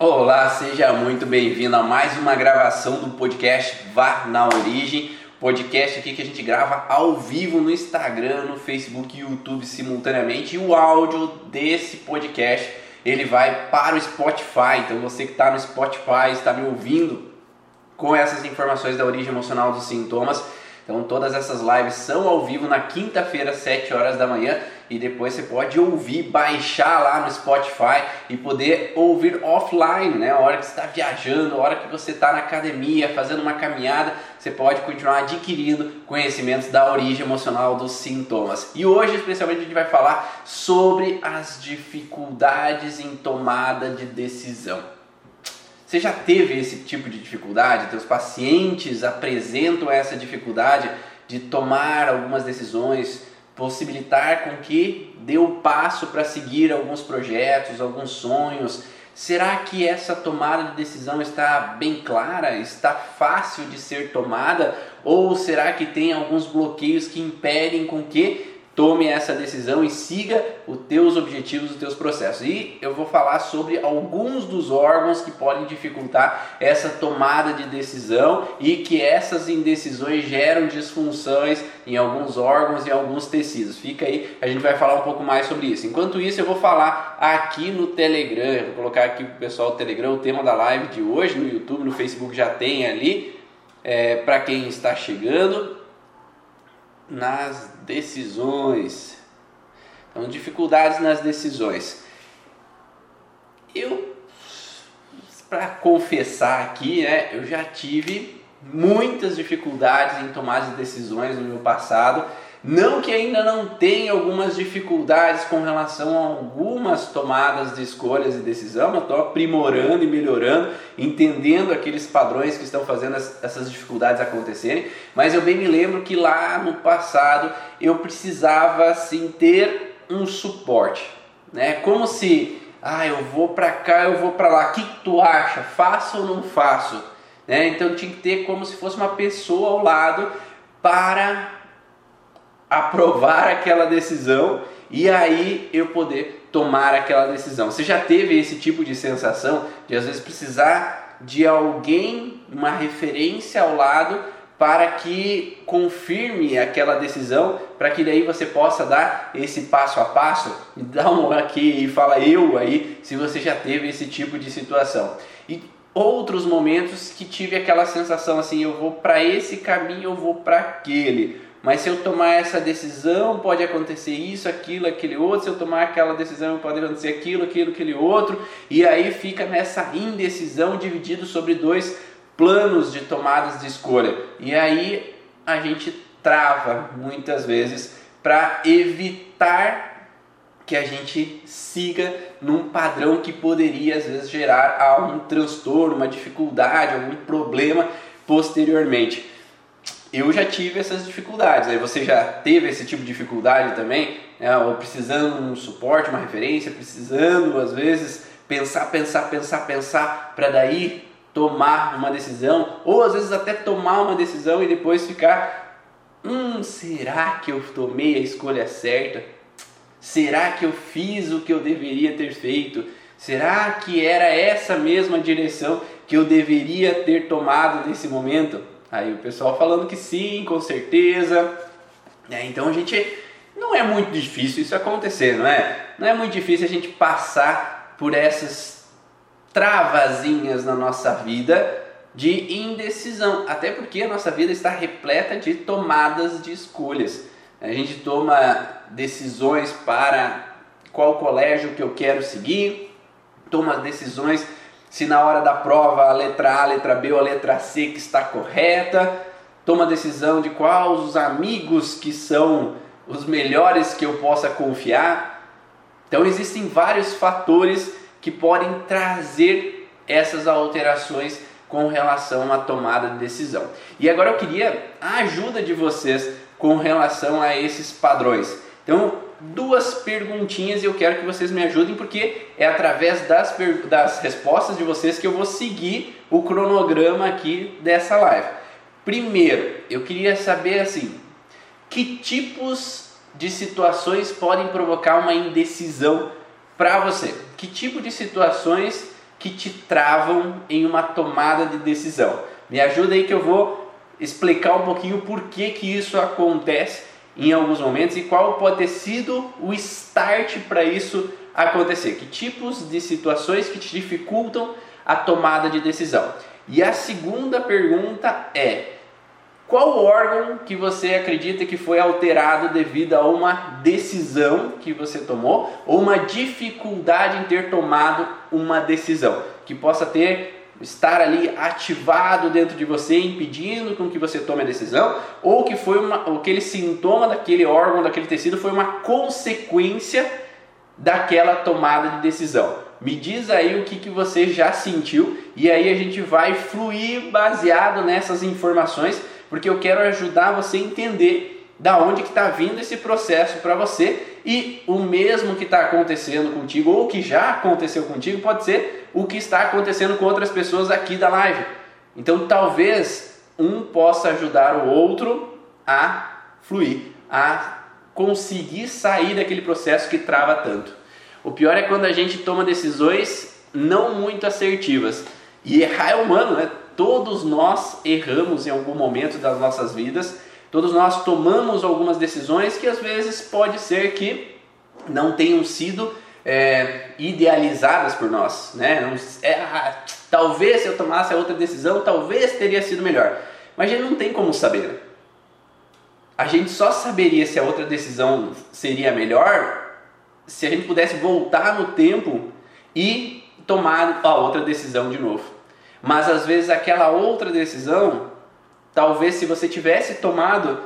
Olá, seja muito bem-vindo a mais uma gravação do podcast Vá na Origem. Podcast aqui que a gente grava ao vivo no Instagram, no Facebook e YouTube simultaneamente. E o áudio desse podcast ele vai para o Spotify. Então você que está no Spotify, está me ouvindo com essas informações da origem emocional dos sintomas então todas essas lives são ao vivo na quinta-feira, 7 horas da manhã, e depois você pode ouvir, baixar lá no Spotify e poder ouvir offline, né? A hora que você está viajando, a hora que você está na academia, fazendo uma caminhada, você pode continuar adquirindo conhecimentos da origem emocional dos sintomas. E hoje, especialmente, a gente vai falar sobre as dificuldades em tomada de decisão. Você já teve esse tipo de dificuldade? Teus pacientes apresentam essa dificuldade de tomar algumas decisões, possibilitar com que dê o passo para seguir alguns projetos, alguns sonhos? Será que essa tomada de decisão está bem clara? Está fácil de ser tomada? Ou será que tem alguns bloqueios que impedem com que tome essa decisão e siga os teus objetivos, os teus processos. E eu vou falar sobre alguns dos órgãos que podem dificultar essa tomada de decisão e que essas indecisões geram disfunções em alguns órgãos e alguns tecidos. Fica aí, a gente vai falar um pouco mais sobre isso. Enquanto isso, eu vou falar aqui no Telegram, eu vou colocar aqui para o pessoal do Telegram o tema da live de hoje, no YouTube, no Facebook já tem ali, é, para quem está chegando nas decisões. Então, dificuldades nas decisões. Eu, para confessar aqui, né, eu já tive muitas dificuldades em tomar as decisões no meu passado não que ainda não tenha algumas dificuldades com relação a algumas tomadas de escolhas e decisão, eu estou aprimorando e melhorando, entendendo aqueles padrões que estão fazendo essas dificuldades acontecerem, mas eu bem me lembro que lá no passado eu precisava assim ter um suporte, né? Como se, ah, eu vou para cá, eu vou para lá, o que, que tu acha? Faço ou não faço? Né? Então tinha que ter como se fosse uma pessoa ao lado para aprovar aquela decisão e aí eu poder tomar aquela decisão. Você já teve esse tipo de sensação de às vezes precisar de alguém, uma referência ao lado para que confirme aquela decisão, para que daí você possa dar esse passo a passo? Dá um aqui e fala eu aí, se você já teve esse tipo de situação. E outros momentos que tive aquela sensação assim, eu vou para esse caminho, eu vou para aquele mas se eu tomar essa decisão, pode acontecer isso, aquilo, aquele outro. Se eu tomar aquela decisão, pode acontecer aquilo, aquilo, aquele outro. E aí fica nessa indecisão dividido sobre dois planos de tomadas de escolha. E aí a gente trava muitas vezes para evitar que a gente siga num padrão que poderia às vezes gerar algum transtorno, uma dificuldade, algum problema posteriormente eu já tive essas dificuldades. Aí você já teve esse tipo de dificuldade também, né? ou precisando de um suporte, uma referência, precisando às vezes pensar, pensar, pensar, pensar para daí tomar uma decisão, ou às vezes até tomar uma decisão e depois ficar, hum, será que eu tomei a escolha certa? Será que eu fiz o que eu deveria ter feito? Será que era essa mesma direção que eu deveria ter tomado nesse momento? Aí o pessoal falando que sim, com certeza. É, então a gente não é muito difícil isso acontecer, não é? Não é muito difícil a gente passar por essas travazinhas na nossa vida de indecisão, até porque a nossa vida está repleta de tomadas de escolhas. A gente toma decisões para qual colégio que eu quero seguir, toma decisões se na hora da prova a letra A, a letra B ou a letra C que está correta, toma a decisão de quais os amigos que são os melhores que eu possa confiar. Então existem vários fatores que podem trazer essas alterações com relação à tomada de decisão. E agora eu queria a ajuda de vocês com relação a esses padrões. Então, duas perguntinhas e eu quero que vocês me ajudem porque é através das, das respostas de vocês que eu vou seguir o cronograma aqui dessa live. Primeiro, eu queria saber assim, que tipos de situações podem provocar uma indecisão para você? Que tipo de situações que te travam em uma tomada de decisão. Me ajuda aí que eu vou explicar um pouquinho por que, que isso acontece em alguns momentos e qual pode ter sido o start para isso acontecer. Que tipos de situações que te dificultam a tomada de decisão. E a segunda pergunta é: qual órgão que você acredita que foi alterado devido a uma decisão que você tomou ou uma dificuldade em ter tomado uma decisão que possa ter estar ali ativado dentro de você, impedindo com que você tome a decisão, ou que foi uma, aquele sintoma daquele órgão, daquele tecido foi uma consequência daquela tomada de decisão. Me diz aí o que, que você já sentiu e aí a gente vai fluir baseado nessas informações porque eu quero ajudar você a entender da onde que está vindo esse processo para você e o mesmo que está acontecendo contigo ou que já aconteceu contigo pode ser o que está acontecendo com outras pessoas aqui da live. Então talvez um possa ajudar o outro a fluir, a conseguir sair daquele processo que trava tanto. O pior é quando a gente toma decisões não muito assertivas. E errar é humano, né? Todos nós erramos em algum momento das nossas vidas, todos nós tomamos algumas decisões que às vezes pode ser que não tenham sido é, idealizadas por nós, né? Não, é, ah, talvez se eu tomasse outra decisão, talvez teria sido melhor, mas a gente não tem como saber. A gente só saberia se a outra decisão seria melhor se a gente pudesse voltar no tempo e tomar a outra decisão de novo. Mas às vezes aquela outra decisão, talvez se você tivesse tomado,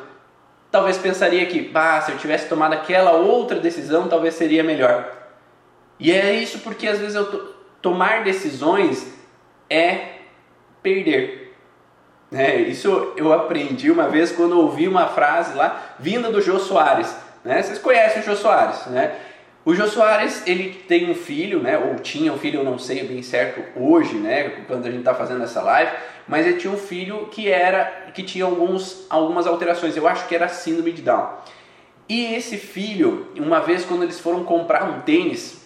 talvez pensaria que, bah, se eu tivesse tomado aquela outra decisão, talvez seria melhor. E é isso porque às vezes eu to tomar decisões é perder. É, isso eu aprendi uma vez quando ouvi uma frase lá vinda do Jô Soares. Né? Vocês conhecem o Jô Soares, né? O Jô Soares, ele tem um filho, né, ou tinha um filho, eu não sei bem certo hoje, né, quando a gente está fazendo essa live, mas ele tinha um filho que era que tinha alguns, algumas alterações, eu acho que era síndrome de Down. E esse filho, uma vez quando eles foram comprar um tênis,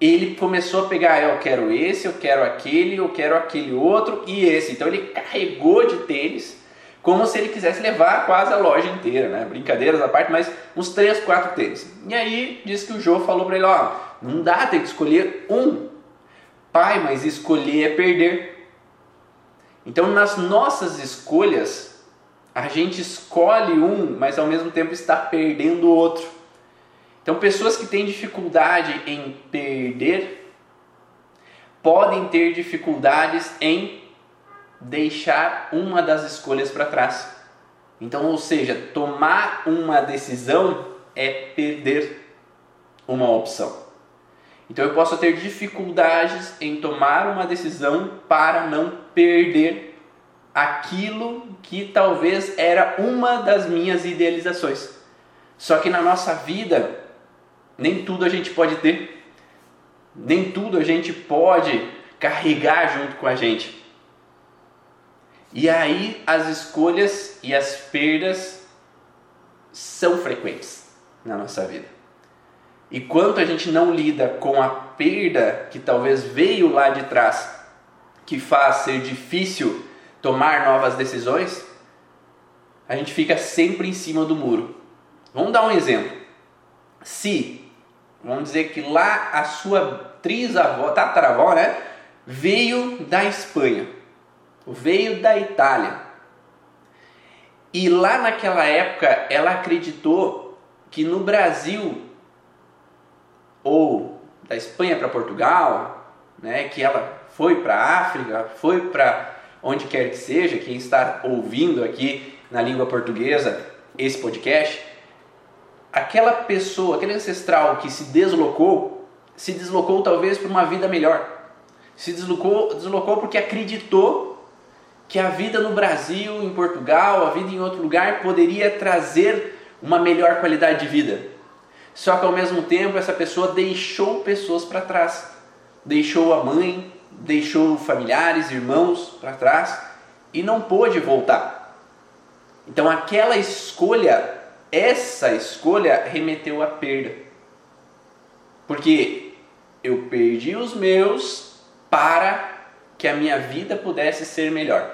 ele começou a pegar, eu quero esse, eu quero aquele, eu quero aquele outro e esse. Então ele carregou de tênis como se ele quisesse levar quase a loja inteira, né? Brincadeiras à parte, mas uns 3, 4 tênis. E aí disse que o Joe falou para ele, ó, não dá, tem que escolher um. Pai, mas escolher é perder. Então nas nossas escolhas, a gente escolhe um, mas ao mesmo tempo está perdendo o outro. Então pessoas que têm dificuldade em perder podem ter dificuldades em deixar uma das escolhas para trás. Então, ou seja, tomar uma decisão é perder uma opção. Então, eu posso ter dificuldades em tomar uma decisão para não perder aquilo que talvez era uma das minhas idealizações. Só que na nossa vida, nem tudo a gente pode ter, nem tudo a gente pode carregar junto com a gente. E aí as escolhas e as perdas são frequentes na nossa vida. E quanto a gente não lida com a perda que talvez veio lá de trás, que faz ser difícil tomar novas decisões, a gente fica sempre em cima do muro. Vamos dar um exemplo. Se, vamos dizer que lá a sua trisavó, tataravó, né, veio da Espanha veio da Itália. E lá naquela época ela acreditou que no Brasil ou da Espanha para Portugal, né, que ela foi para a África, foi para onde quer que seja, quem está ouvindo aqui na língua portuguesa esse podcast, aquela pessoa, aquele ancestral que se deslocou, se deslocou talvez para uma vida melhor. Se deslocou, deslocou porque acreditou que a vida no Brasil, em Portugal, a vida em outro lugar poderia trazer uma melhor qualidade de vida. Só que ao mesmo tempo essa pessoa deixou pessoas para trás. Deixou a mãe, deixou familiares, irmãos para trás e não pôde voltar. Então aquela escolha, essa escolha remeteu à perda. Porque eu perdi os meus para que a minha vida pudesse ser melhor,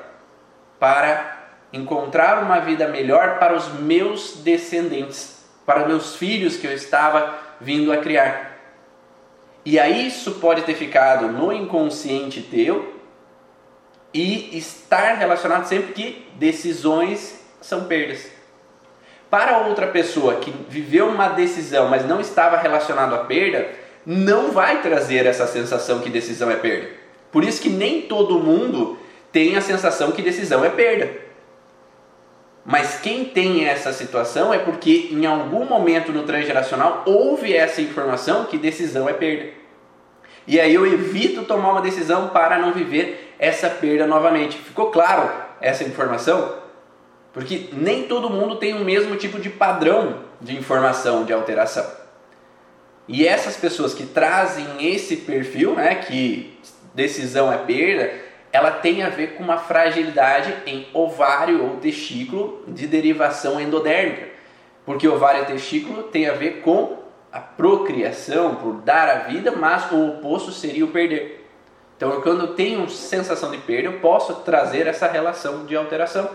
para encontrar uma vida melhor para os meus descendentes, para meus filhos que eu estava vindo a criar. E aí isso pode ter ficado no inconsciente teu e estar relacionado sempre que decisões são perdas. Para outra pessoa que viveu uma decisão, mas não estava relacionado à perda, não vai trazer essa sensação que decisão é perda. Por isso que nem todo mundo tem a sensação que decisão é perda. Mas quem tem essa situação é porque em algum momento no transgeracional houve essa informação que decisão é perda. E aí eu evito tomar uma decisão para não viver essa perda novamente. Ficou claro essa informação? Porque nem todo mundo tem o mesmo tipo de padrão de informação de alteração. E essas pessoas que trazem esse perfil, né, que decisão é perda, ela tem a ver com uma fragilidade em ovário ou testículo de derivação endodérmica. Porque ovário e testículo tem a ver com a procriação, por dar a vida, mas o oposto seria o perder. Então, quando eu tenho sensação de perda, eu posso trazer essa relação de alteração.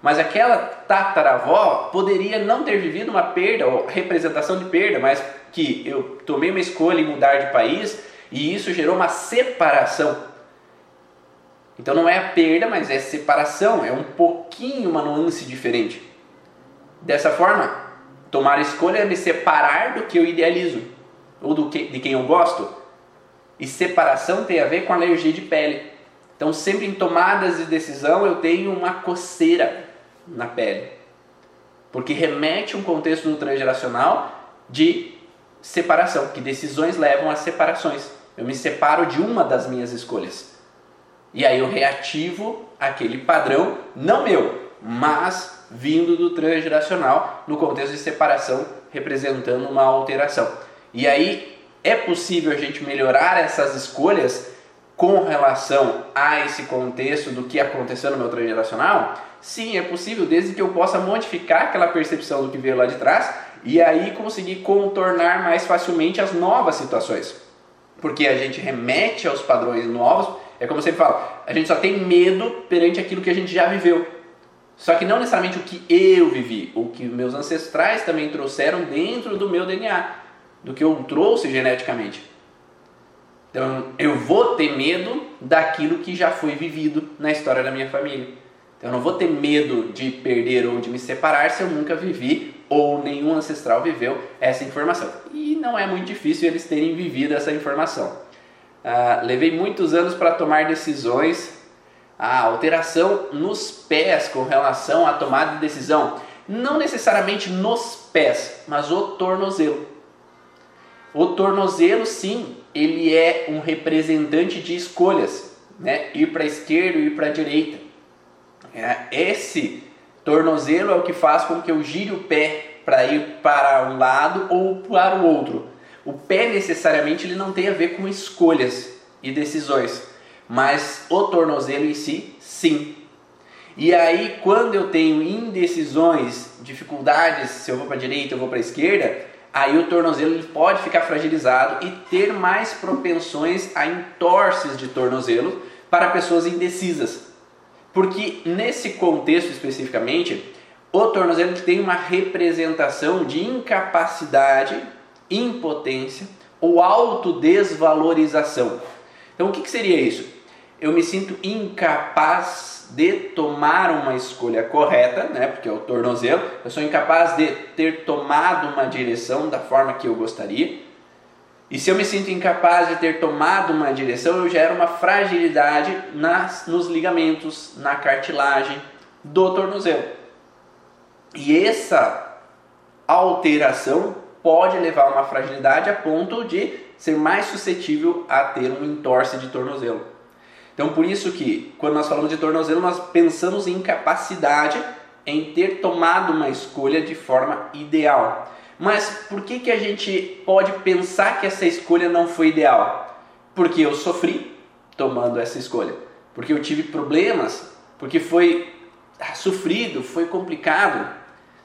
Mas aquela tataravó poderia não ter vivido uma perda ou representação de perda, mas que eu tomei uma escolha em mudar de país e isso gerou uma separação então não é a perda, mas é a separação, é um pouquinho uma nuance diferente. Dessa forma, tomar a escolha é me separar do que eu idealizo ou do que, de quem eu gosto. E separação tem a ver com alergia de pele. Então, sempre em tomadas de decisão, eu tenho uma coceira na pele. Porque remete um contexto transgeracional de separação, que decisões levam a separações. Eu me separo de uma das minhas escolhas. E aí eu reativo aquele padrão, não meu, mas vindo do transgeracional no contexto de separação, representando uma alteração. E aí é possível a gente melhorar essas escolhas com relação a esse contexto do que aconteceu no meu transgeracional? Sim, é possível, desde que eu possa modificar aquela percepção do que veio lá de trás e aí conseguir contornar mais facilmente as novas situações. Porque a gente remete aos padrões novos é como eu sempre falo, a gente só tem medo perante aquilo que a gente já viveu. Só que não necessariamente o que eu vivi, o que meus ancestrais também trouxeram dentro do meu DNA, do que eu trouxe geneticamente. Então eu vou ter medo daquilo que já foi vivido na história da minha família. Então eu não vou ter medo de perder ou de me separar se eu nunca vivi ou nenhum ancestral viveu essa informação. E não é muito difícil eles terem vivido essa informação. Ah, levei muitos anos para tomar decisões. A alteração nos pés com relação à tomada de decisão, não necessariamente nos pés, mas o tornozelo. O tornozelo, sim, ele é um representante de escolhas, né? Ir para a esquerda, ir para a direita. É, esse tornozelo é o que faz com que eu gire o pé para ir para um lado ou para o outro. O pé necessariamente ele não tem a ver com escolhas e decisões, mas o tornozelo em si, sim. E aí, quando eu tenho indecisões, dificuldades, se eu vou para a direita, eu vou para a esquerda, aí o tornozelo ele pode ficar fragilizado e ter mais propensões a entorces de tornozelo para pessoas indecisas. Porque nesse contexto especificamente, o tornozelo tem uma representação de incapacidade impotência ou autodesvalorização. Então, o que, que seria isso? Eu me sinto incapaz de tomar uma escolha correta, né? Porque é o tornozelo. Eu sou incapaz de ter tomado uma direção da forma que eu gostaria. E se eu me sinto incapaz de ter tomado uma direção, eu gero uma fragilidade nas, nos ligamentos, na cartilagem do tornozelo. E essa alteração pode levar a uma fragilidade a ponto de ser mais suscetível a ter um entorse de tornozelo. Então, por isso que quando nós falamos de tornozelo, nós pensamos em capacidade em ter tomado uma escolha de forma ideal. Mas por que, que a gente pode pensar que essa escolha não foi ideal? Porque eu sofri tomando essa escolha, porque eu tive problemas, porque foi sofrido, foi complicado,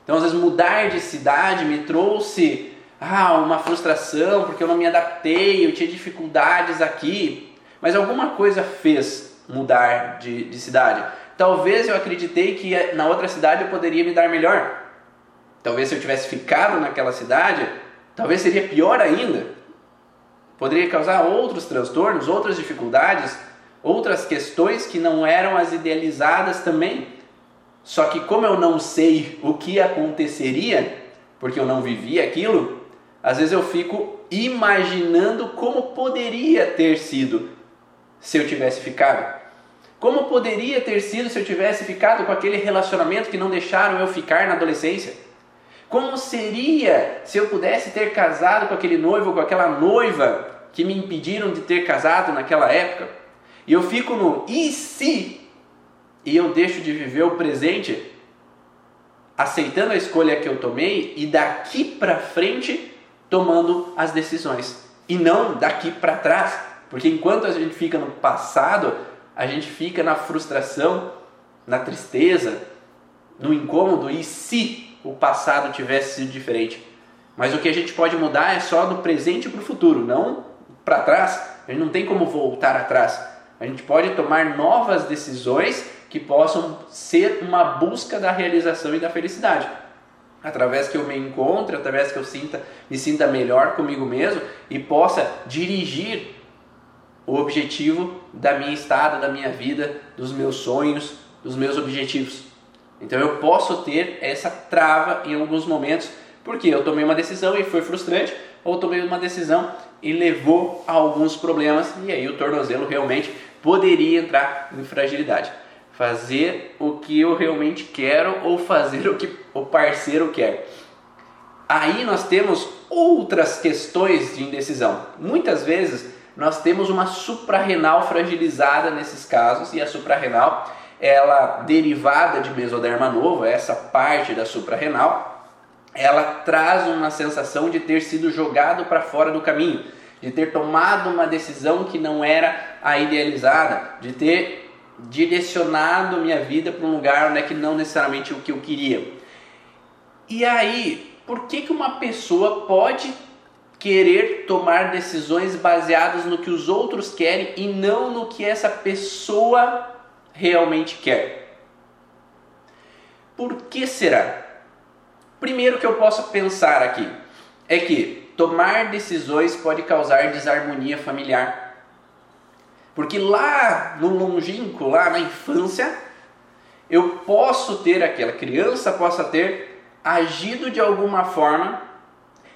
então, às vezes, mudar de cidade me trouxe ah, uma frustração porque eu não me adaptei, eu tinha dificuldades aqui. Mas alguma coisa fez mudar de, de cidade. Talvez eu acreditei que na outra cidade eu poderia me dar melhor. Talvez se eu tivesse ficado naquela cidade, talvez seria pior ainda. Poderia causar outros transtornos, outras dificuldades, outras questões que não eram as idealizadas também. Só que como eu não sei o que aconteceria, porque eu não vivi aquilo, às vezes eu fico imaginando como poderia ter sido se eu tivesse ficado. Como poderia ter sido se eu tivesse ficado com aquele relacionamento que não deixaram eu ficar na adolescência? Como seria se eu pudesse ter casado com aquele noivo, com aquela noiva que me impediram de ter casado naquela época? E eu fico no e se? E eu deixo de viver o presente aceitando a escolha que eu tomei e daqui para frente tomando as decisões e não daqui para trás, porque enquanto a gente fica no passado, a gente fica na frustração, na tristeza, no incômodo e se o passado tivesse sido diferente. Mas o que a gente pode mudar é só do presente para o futuro, não para trás. A gente não tem como voltar atrás. A gente pode tomar novas decisões que possam ser uma busca da realização e da felicidade. Através que eu me encontre, através que eu sinta, me sinta melhor comigo mesmo e possa dirigir o objetivo da minha estada, da minha vida, dos meus sonhos, dos meus objetivos. Então eu posso ter essa trava em alguns momentos, porque eu tomei uma decisão e foi frustrante, ou tomei uma decisão e levou a alguns problemas, e aí o tornozelo realmente poderia entrar em fragilidade. Fazer o que eu realmente quero ou fazer o que o parceiro quer. Aí nós temos outras questões de indecisão. Muitas vezes nós temos uma suprarrenal fragilizada nesses casos e a suprarrenal, ela derivada de mesoderma novo, essa parte da suprarrenal, ela traz uma sensação de ter sido jogado para fora do caminho, de ter tomado uma decisão que não era a idealizada, de ter direcionado minha vida para um lugar onde é que não necessariamente o que eu queria. E aí, por que, que uma pessoa pode querer tomar decisões baseadas no que os outros querem e não no que essa pessoa realmente quer. Por que será? Primeiro que eu posso pensar aqui é que tomar decisões pode causar desarmonia familiar. Porque lá no longínquo, lá na infância, eu posso ter aquela criança possa ter agido de alguma forma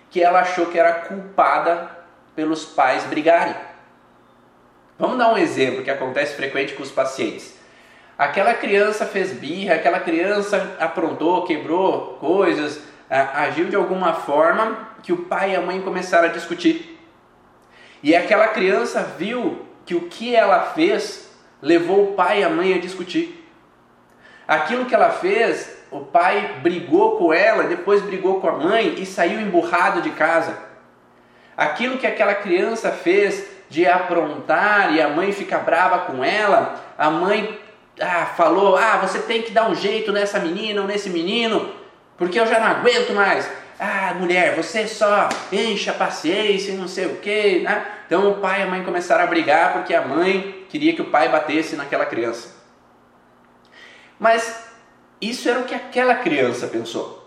que ela achou que era culpada pelos pais brigarem. Vamos dar um exemplo que acontece frequente com os pacientes. Aquela criança fez birra, aquela criança aprontou, quebrou coisas, agiu de alguma forma que o pai e a mãe começaram a discutir. E aquela criança viu que o que ela fez levou o pai e a mãe a discutir. Aquilo que ela fez o pai brigou com ela, depois brigou com a mãe e saiu emburrado de casa. Aquilo que aquela criança fez de aprontar e a mãe fica brava com ela, a mãe ah, falou: Ah, você tem que dar um jeito nessa menina ou nesse menino, porque eu já não aguento mais. Ah, mulher, você só enche a paciência e não sei o que. Né? Então o pai e a mãe começaram a brigar porque a mãe queria que o pai batesse naquela criança. Mas isso era o que aquela criança pensou.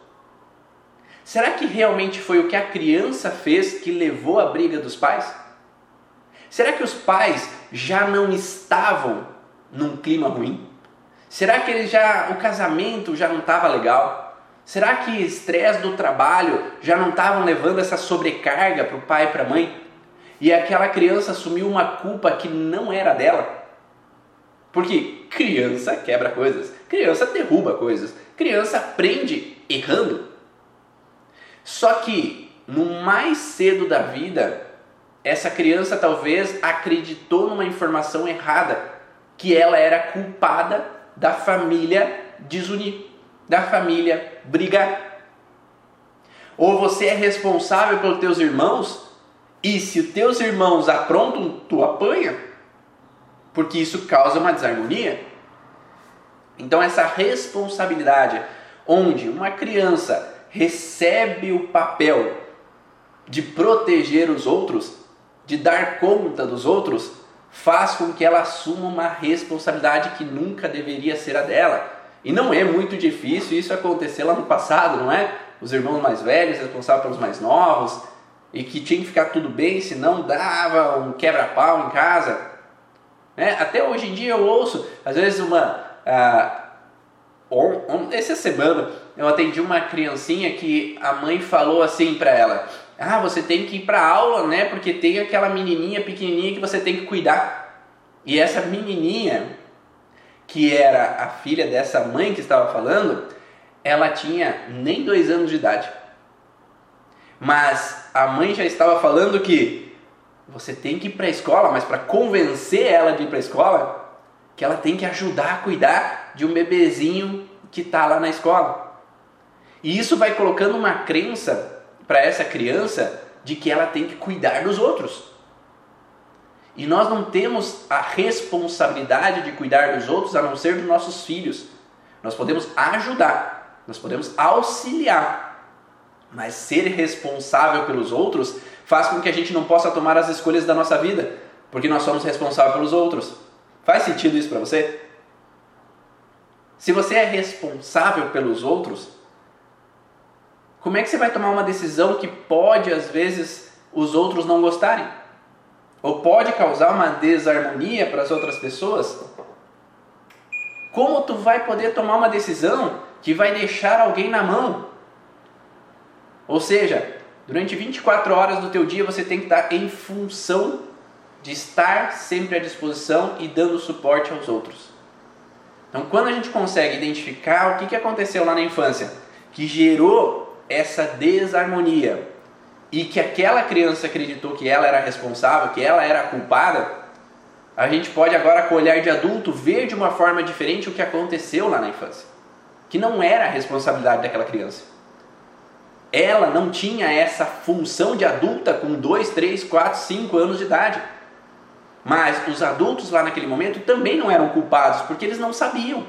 Será que realmente foi o que a criança fez que levou à briga dos pais? Será que os pais já não estavam num clima ruim? Será que eles já o casamento já não estava legal? Será que estresse do trabalho já não estavam levando essa sobrecarga para o pai e para a mãe? E aquela criança assumiu uma culpa que não era dela? Porque criança quebra coisas, criança derruba coisas, criança aprende errando. Só que no mais cedo da vida, essa criança talvez acreditou numa informação errada, que ela era culpada da família desunir, da família brigar. Ou você é responsável pelos teus irmãos, e se os teus irmãos aprontam, tu apanha porque isso causa uma desarmonia. Então, essa responsabilidade, onde uma criança recebe o papel de proteger os outros, de dar conta dos outros, faz com que ela assuma uma responsabilidade que nunca deveria ser a dela. E não é muito difícil isso acontecer lá no passado, não é? Os irmãos mais velhos responsáveis pelos mais novos e que tinha que ficar tudo bem, senão dava um quebra-pau em casa. É, até hoje em dia eu ouço, às vezes uma. Ah, on, on, essa semana eu atendi uma criancinha que a mãe falou assim para ela: Ah, você tem que ir para aula, né? Porque tem aquela menininha pequenininha que você tem que cuidar. E essa menininha, que era a filha dessa mãe que estava falando, ela tinha nem dois anos de idade. Mas a mãe já estava falando que você tem que ir para a escola, mas para convencer ela de ir para a escola, que ela tem que ajudar a cuidar de um bebezinho que está lá na escola. E isso vai colocando uma crença para essa criança de que ela tem que cuidar dos outros. E nós não temos a responsabilidade de cuidar dos outros a não ser dos nossos filhos. Nós podemos ajudar, nós podemos auxiliar, mas ser responsável pelos outros faz com que a gente não possa tomar as escolhas da nossa vida, porque nós somos responsáveis pelos outros. Faz sentido isso para você? Se você é responsável pelos outros, como é que você vai tomar uma decisão que pode às vezes os outros não gostarem? Ou pode causar uma desarmonia para as outras pessoas? Como tu vai poder tomar uma decisão que vai deixar alguém na mão? Ou seja, durante 24 horas do teu dia você tem que estar em função de estar sempre à disposição e dando suporte aos outros. Então, quando a gente consegue identificar o que, aconteceu lá na infância, que gerou essa desarmonia e que aquela criança acreditou que ela era responsável, que ela era a culpada, a gente pode agora, com o olhar de adulto, ver de uma forma diferente o que aconteceu lá na infância, que não era a responsabilidade daquela criança. Ela não tinha essa função de adulta com 2, 3, 4, 5 anos de idade. Mas os adultos lá naquele momento também não eram culpados, porque eles não sabiam.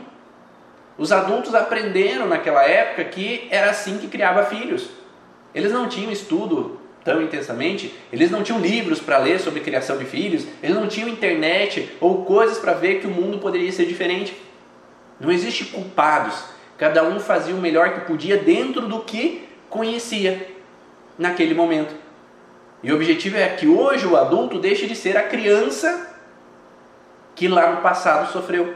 Os adultos aprenderam naquela época que era assim que criava filhos. Eles não tinham estudo tão intensamente, eles não tinham livros para ler sobre criação de filhos, eles não tinham internet ou coisas para ver que o mundo poderia ser diferente. Não existe culpados. Cada um fazia o melhor que podia dentro do que conhecia naquele momento. E o objetivo é que hoje o adulto deixe de ser a criança que lá no passado sofreu.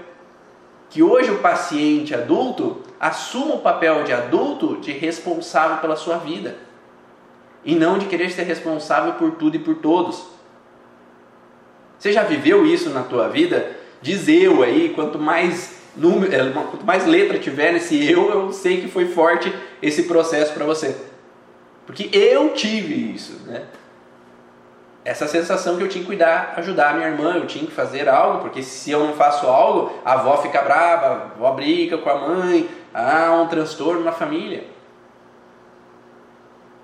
Que hoje o paciente adulto assuma o papel de adulto de responsável pela sua vida e não de querer ser responsável por tudo e por todos. Você já viveu isso na tua vida? Diz eu aí, quanto mais número, é, quanto mais letra tiver nesse eu, eu sei que foi forte esse processo para você. Porque eu tive isso, né? essa sensação que eu tinha que cuidar, ajudar a minha irmã, eu tinha que fazer algo, porque se eu não faço algo, a avó fica brava, a avó briga com a mãe, há um transtorno na família.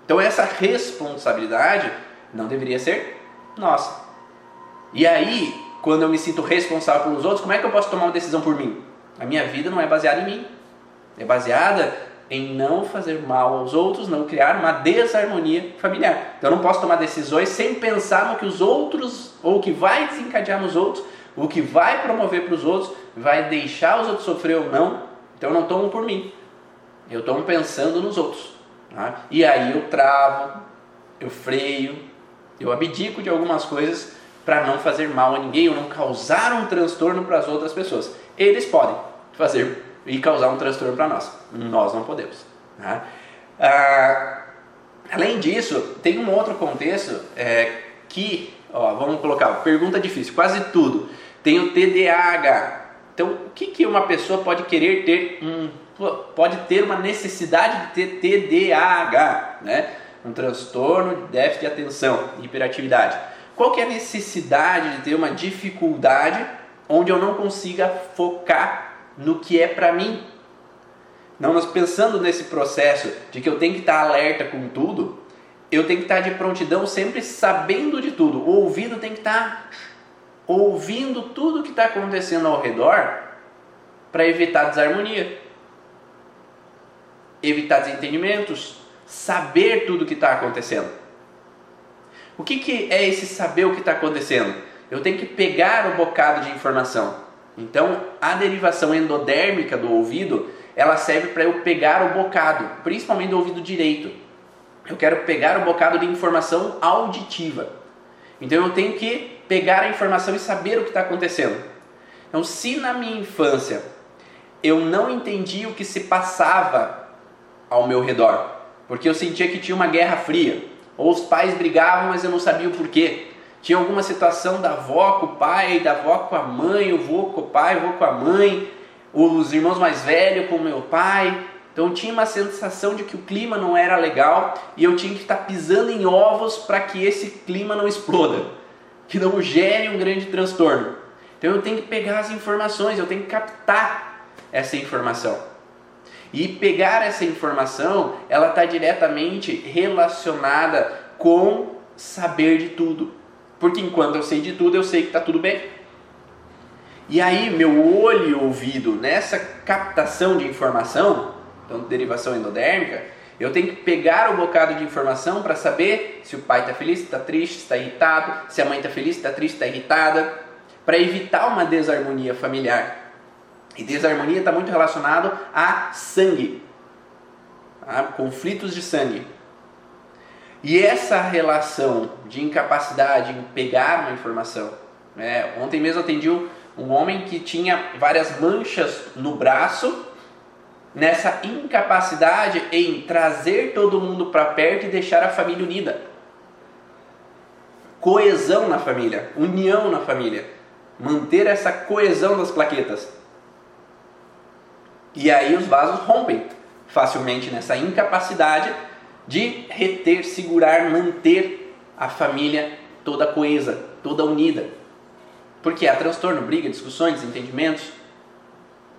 Então essa responsabilidade não deveria ser nossa. E aí, quando eu me sinto responsável pelos outros, como é que eu posso tomar uma decisão por mim? A minha vida não é baseada em mim. É baseada em não fazer mal aos outros, não criar uma desarmonia familiar. Então eu não posso tomar decisões sem pensar no que os outros, ou o que vai desencadear nos outros, o que vai promover para os outros, vai deixar os outros sofrer ou não. Então eu não tomo por mim, eu tomo pensando nos outros. Tá? E aí eu travo, eu freio, eu abdico de algumas coisas para não fazer mal a ninguém ou não causar um transtorno para as outras pessoas. Eles podem fazer e causar um transtorno para nós. Nós não podemos. Tá? Ah, além disso, tem um outro contexto é, que, ó, vamos colocar, pergunta difícil, quase tudo. Tem o TDAH. Então, o que, que uma pessoa pode querer ter um, pode ter uma necessidade de ter TDAH, né? Um transtorno de déficit de atenção, hiperatividade. Qual que é a necessidade de ter uma dificuldade onde eu não consiga focar no que é para mim. Não, nós pensando nesse processo de que eu tenho que estar alerta com tudo, eu tenho que estar de prontidão sempre sabendo de tudo. O ouvido tem que estar ouvindo tudo que está acontecendo ao redor para evitar desarmonia, evitar desentendimentos, saber tudo o que está acontecendo. O que, que é esse saber o que está acontecendo? eu tenho que pegar o bocado de informação. Então, a derivação endodérmica do ouvido, ela serve para eu pegar o bocado, principalmente do ouvido direito. Eu quero pegar o bocado de informação auditiva. Então, eu tenho que pegar a informação e saber o que está acontecendo. Então, se na minha infância eu não entendi o que se passava ao meu redor, porque eu sentia que tinha uma guerra fria, ou os pais brigavam, mas eu não sabia o porquê. Tinha alguma situação da avó com o pai, da avó com a mãe, o vô com o pai, o vô com a mãe, os irmãos mais velhos com o meu pai. Então tinha uma sensação de que o clima não era legal e eu tinha que estar pisando em ovos para que esse clima não exploda, que não gere um grande transtorno. Então eu tenho que pegar as informações, eu tenho que captar essa informação. E pegar essa informação, ela está diretamente relacionada com saber de tudo. Porque enquanto eu sei de tudo, eu sei que está tudo bem. E aí, meu olho e ouvido, nessa captação de informação, então derivação endodérmica, eu tenho que pegar o bocado de informação para saber se o pai está feliz, está triste, está irritado, se a mãe está feliz, está triste, está irritada, para evitar uma desarmonia familiar. E desarmonia está muito relacionado a sangue, a conflitos de sangue. E essa relação de incapacidade em pegar uma informação. Né? Ontem mesmo atendi um homem que tinha várias manchas no braço, nessa incapacidade em trazer todo mundo para perto e deixar a família unida. Coesão na família, união na família. Manter essa coesão das plaquetas. E aí os vasos rompem facilmente nessa incapacidade de reter, segurar, manter a família toda coesa, toda unida. Porque há transtorno, briga, discussões, desentendimentos.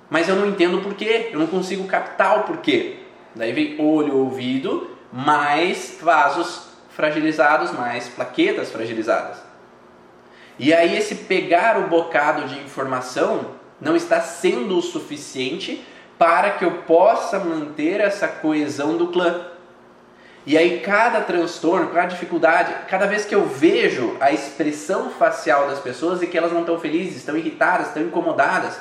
Mas eu não entendo o porquê, eu não consigo captar o porquê. Daí vem olho, ouvido, mais vasos fragilizados, mais plaquetas fragilizadas. E aí esse pegar o bocado de informação não está sendo o suficiente para que eu possa manter essa coesão do clã. E aí cada transtorno, cada dificuldade, cada vez que eu vejo a expressão facial das pessoas e que elas não estão felizes, estão irritadas, estão incomodadas,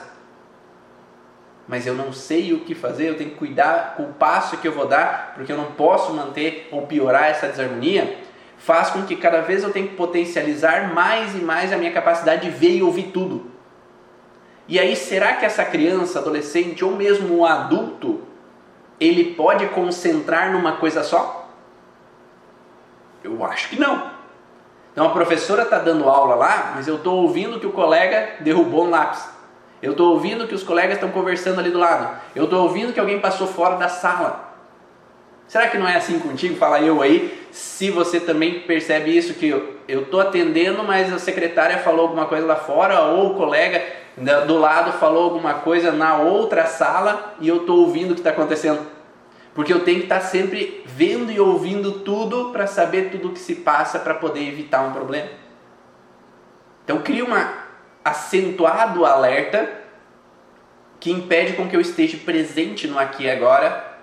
mas eu não sei o que fazer, eu tenho que cuidar com o passo que eu vou dar, porque eu não posso manter ou piorar essa desarmonia, faz com que cada vez eu tenha que potencializar mais e mais a minha capacidade de ver e ouvir tudo. E aí, será que essa criança, adolescente ou mesmo um adulto, ele pode concentrar numa coisa só? Eu acho que não. Então a professora está dando aula lá, mas eu estou ouvindo que o colega derrubou um lápis. Eu estou ouvindo que os colegas estão conversando ali do lado. Eu estou ouvindo que alguém passou fora da sala. Será que não é assim contigo? Fala eu aí. Se você também percebe isso, que eu estou atendendo, mas a secretária falou alguma coisa lá fora, ou o colega do lado falou alguma coisa na outra sala e eu estou ouvindo o que está acontecendo. Porque eu tenho que estar sempre vendo e ouvindo tudo para saber tudo o que se passa para poder evitar um problema. Então cria um acentuado alerta que impede com que eu esteja presente no aqui e agora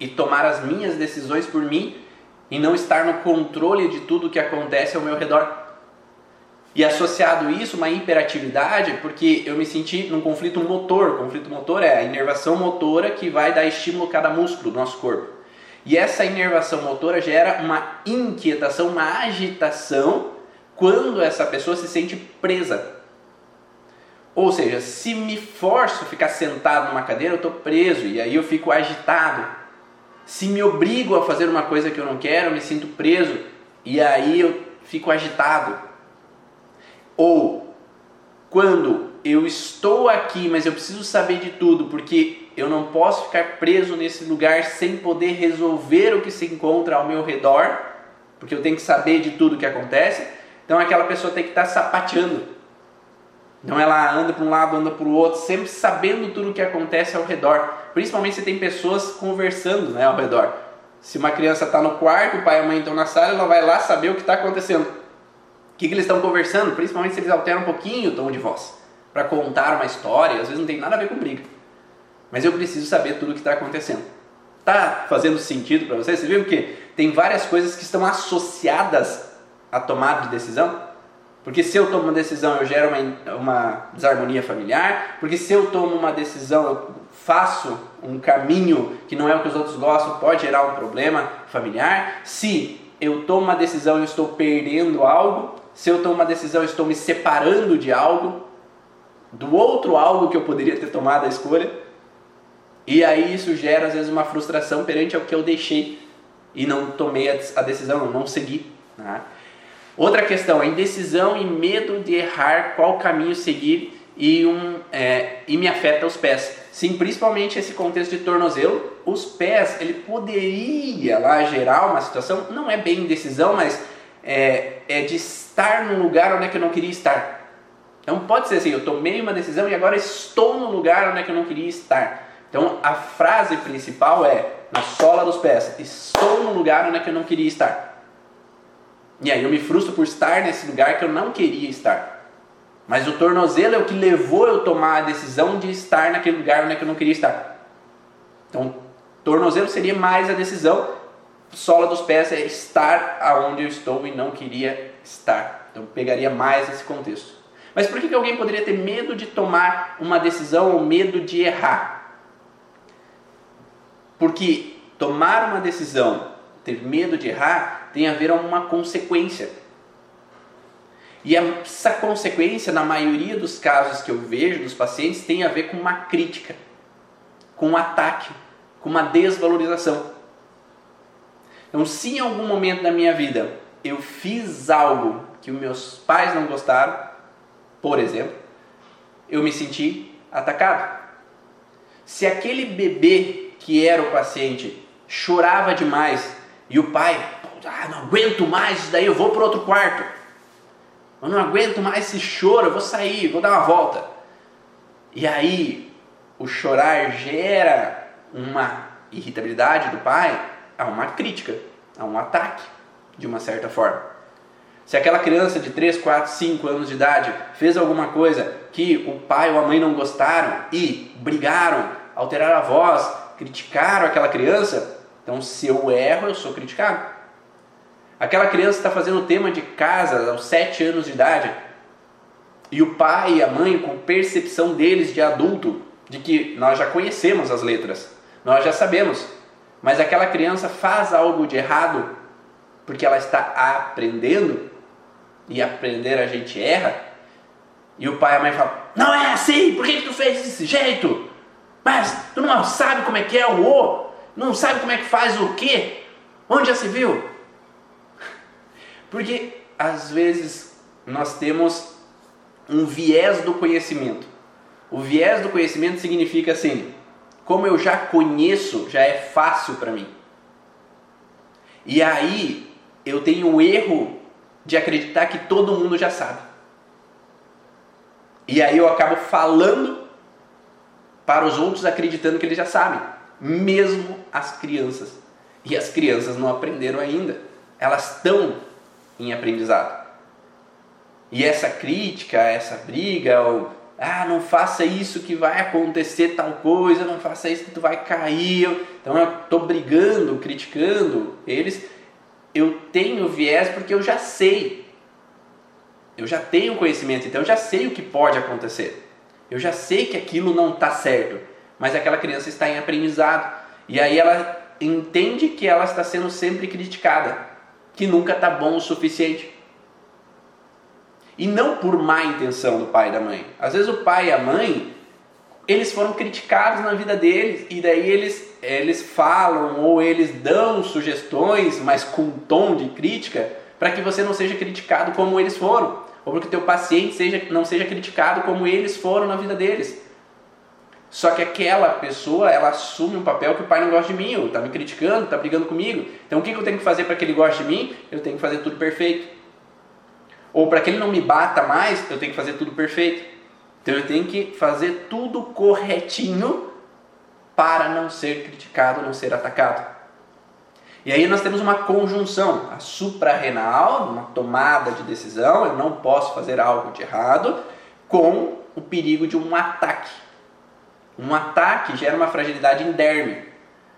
e tomar as minhas decisões por mim e não estar no controle de tudo que acontece ao meu redor. E associado isso, uma hiperatividade, porque eu me senti num conflito motor. O conflito motor é a inervação motora que vai dar estímulo a cada músculo do nosso corpo. E essa inervação motora gera uma inquietação, uma agitação quando essa pessoa se sente presa. Ou seja, se me forço a ficar sentado numa cadeira, eu estou preso e aí eu fico agitado. Se me obrigo a fazer uma coisa que eu não quero, eu me sinto preso e aí eu fico agitado. Ou quando eu estou aqui, mas eu preciso saber de tudo, porque eu não posso ficar preso nesse lugar sem poder resolver o que se encontra ao meu redor, porque eu tenho que saber de tudo que acontece. Então aquela pessoa tem que estar sapateando. Então ela anda para um lado, anda para o outro, sempre sabendo tudo o que acontece ao redor. Principalmente se tem pessoas conversando né, ao redor. Se uma criança está no quarto, o pai e a mãe estão na sala, ela vai lá saber o que está acontecendo que, que eles estão conversando, principalmente se eles alteram um pouquinho o tom de voz, para contar uma história, às vezes não tem nada a ver com briga. Mas eu preciso saber tudo o que está acontecendo. Tá fazendo sentido para vocês? Você viu que tem várias coisas que estão associadas à tomada de decisão? Porque se eu tomo uma decisão eu gero uma, uma desarmonia familiar, porque se eu tomo uma decisão eu faço um caminho que não é o que os outros gostam, pode gerar um problema familiar. Se eu tomo uma decisão e eu estou perdendo algo, se eu tomo uma decisão estou me separando de algo, do outro algo que eu poderia ter tomado a escolha. E aí isso gera às vezes uma frustração perante ao que eu deixei e não tomei a decisão, não segui. Né? Outra questão, a indecisão e medo de errar qual caminho seguir e, um, é, e me afeta os pés. Sim, principalmente esse contexto de tornozelo, os pés, ele poderia lá gerar uma situação, não é bem indecisão, mas é, é de estar num lugar onde é que eu não queria estar. Então pode ser assim, eu tomei uma decisão e agora estou no lugar onde é que eu não queria estar. Então a frase principal é na sola dos pés, estou no lugar onde é que eu não queria estar. E aí eu me frustro por estar nesse lugar que eu não queria estar. Mas o tornozelo é o que levou eu a tomar a decisão de estar naquele lugar onde é eu não queria estar. Então, tornozelo seria mais a decisão, sola dos pés é estar aonde eu estou e não queria estar. Então, pegaria mais esse contexto. Mas por que, que alguém poderia ter medo de tomar uma decisão ou medo de errar? Porque tomar uma decisão, ter medo de errar, tem a ver com uma consequência. E essa consequência, na maioria dos casos que eu vejo dos pacientes, tem a ver com uma crítica, com um ataque, com uma desvalorização. Então, se em algum momento da minha vida eu fiz algo que os meus pais não gostaram, por exemplo, eu me senti atacado. Se aquele bebê que era o paciente chorava demais e o pai ah, não aguento mais isso daí, eu vou para outro quarto. Eu não aguento mais esse choro, eu vou sair, vou dar uma volta. E aí, o chorar gera uma irritabilidade do pai, há uma crítica, há um ataque, de uma certa forma. Se aquela criança de 3, 4, 5 anos de idade fez alguma coisa que o pai ou a mãe não gostaram e brigaram, alteraram a voz, criticaram aquela criança, então se eu erro, eu sou criticado. Aquela criança está fazendo o tema de casa aos 7 anos de idade e o pai e a mãe, com percepção deles de adulto, de que nós já conhecemos as letras, nós já sabemos, mas aquela criança faz algo de errado porque ela está aprendendo e aprender a gente erra. E o pai e a mãe falam: Não é assim, por que, tu fez desse jeito? Mas tu não sabe como é que é o O, não sabe como é que faz o quê? Onde já se viu? Porque às vezes nós temos um viés do conhecimento. O viés do conhecimento significa assim: como eu já conheço, já é fácil para mim. E aí eu tenho o erro de acreditar que todo mundo já sabe. E aí eu acabo falando para os outros acreditando que eles já sabem, mesmo as crianças. E as crianças não aprenderam ainda. Elas estão em aprendizado. E essa crítica, essa briga, ou ah, não faça isso que vai acontecer tal coisa, não faça isso que tu vai cair. Então eu estou brigando, criticando eles. Eu tenho viés porque eu já sei. Eu já tenho conhecimento, então eu já sei o que pode acontecer. Eu já sei que aquilo não está certo, mas aquela criança está em aprendizado. E aí ela entende que ela está sendo sempre criticada que nunca está bom o suficiente. E não por má intenção do pai e da mãe. Às vezes o pai e a mãe, eles foram criticados na vida deles e daí eles, eles falam ou eles dão sugestões, mas com tom de crítica, para que você não seja criticado como eles foram, ou para que o teu paciente seja, não seja criticado como eles foram na vida deles. Só que aquela pessoa, ela assume um papel que o pai não gosta de mim, ou está me criticando, está brigando comigo. Então o que eu tenho que fazer para que ele goste de mim? Eu tenho que fazer tudo perfeito. Ou para que ele não me bata mais, eu tenho que fazer tudo perfeito. Então eu tenho que fazer tudo corretinho para não ser criticado, não ser atacado. E aí nós temos uma conjunção, a suprarrenal, uma tomada de decisão, eu não posso fazer algo de errado, com o perigo de um ataque um ataque gera uma fragilidade em derme.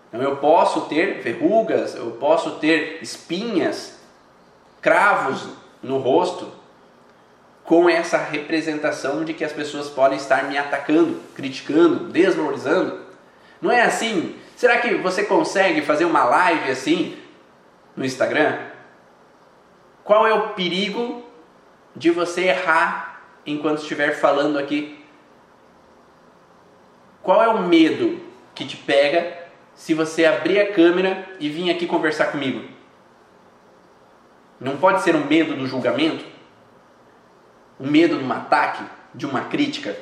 Então eu posso ter verrugas, eu posso ter espinhas, cravos no rosto, com essa representação de que as pessoas podem estar me atacando, criticando, desvalorizando. Não é assim? Será que você consegue fazer uma live assim no Instagram? Qual é o perigo de você errar enquanto estiver falando aqui? Qual é o medo que te pega se você abrir a câmera e vir aqui conversar comigo? Não pode ser um medo do julgamento? Um medo de um ataque, de uma crítica?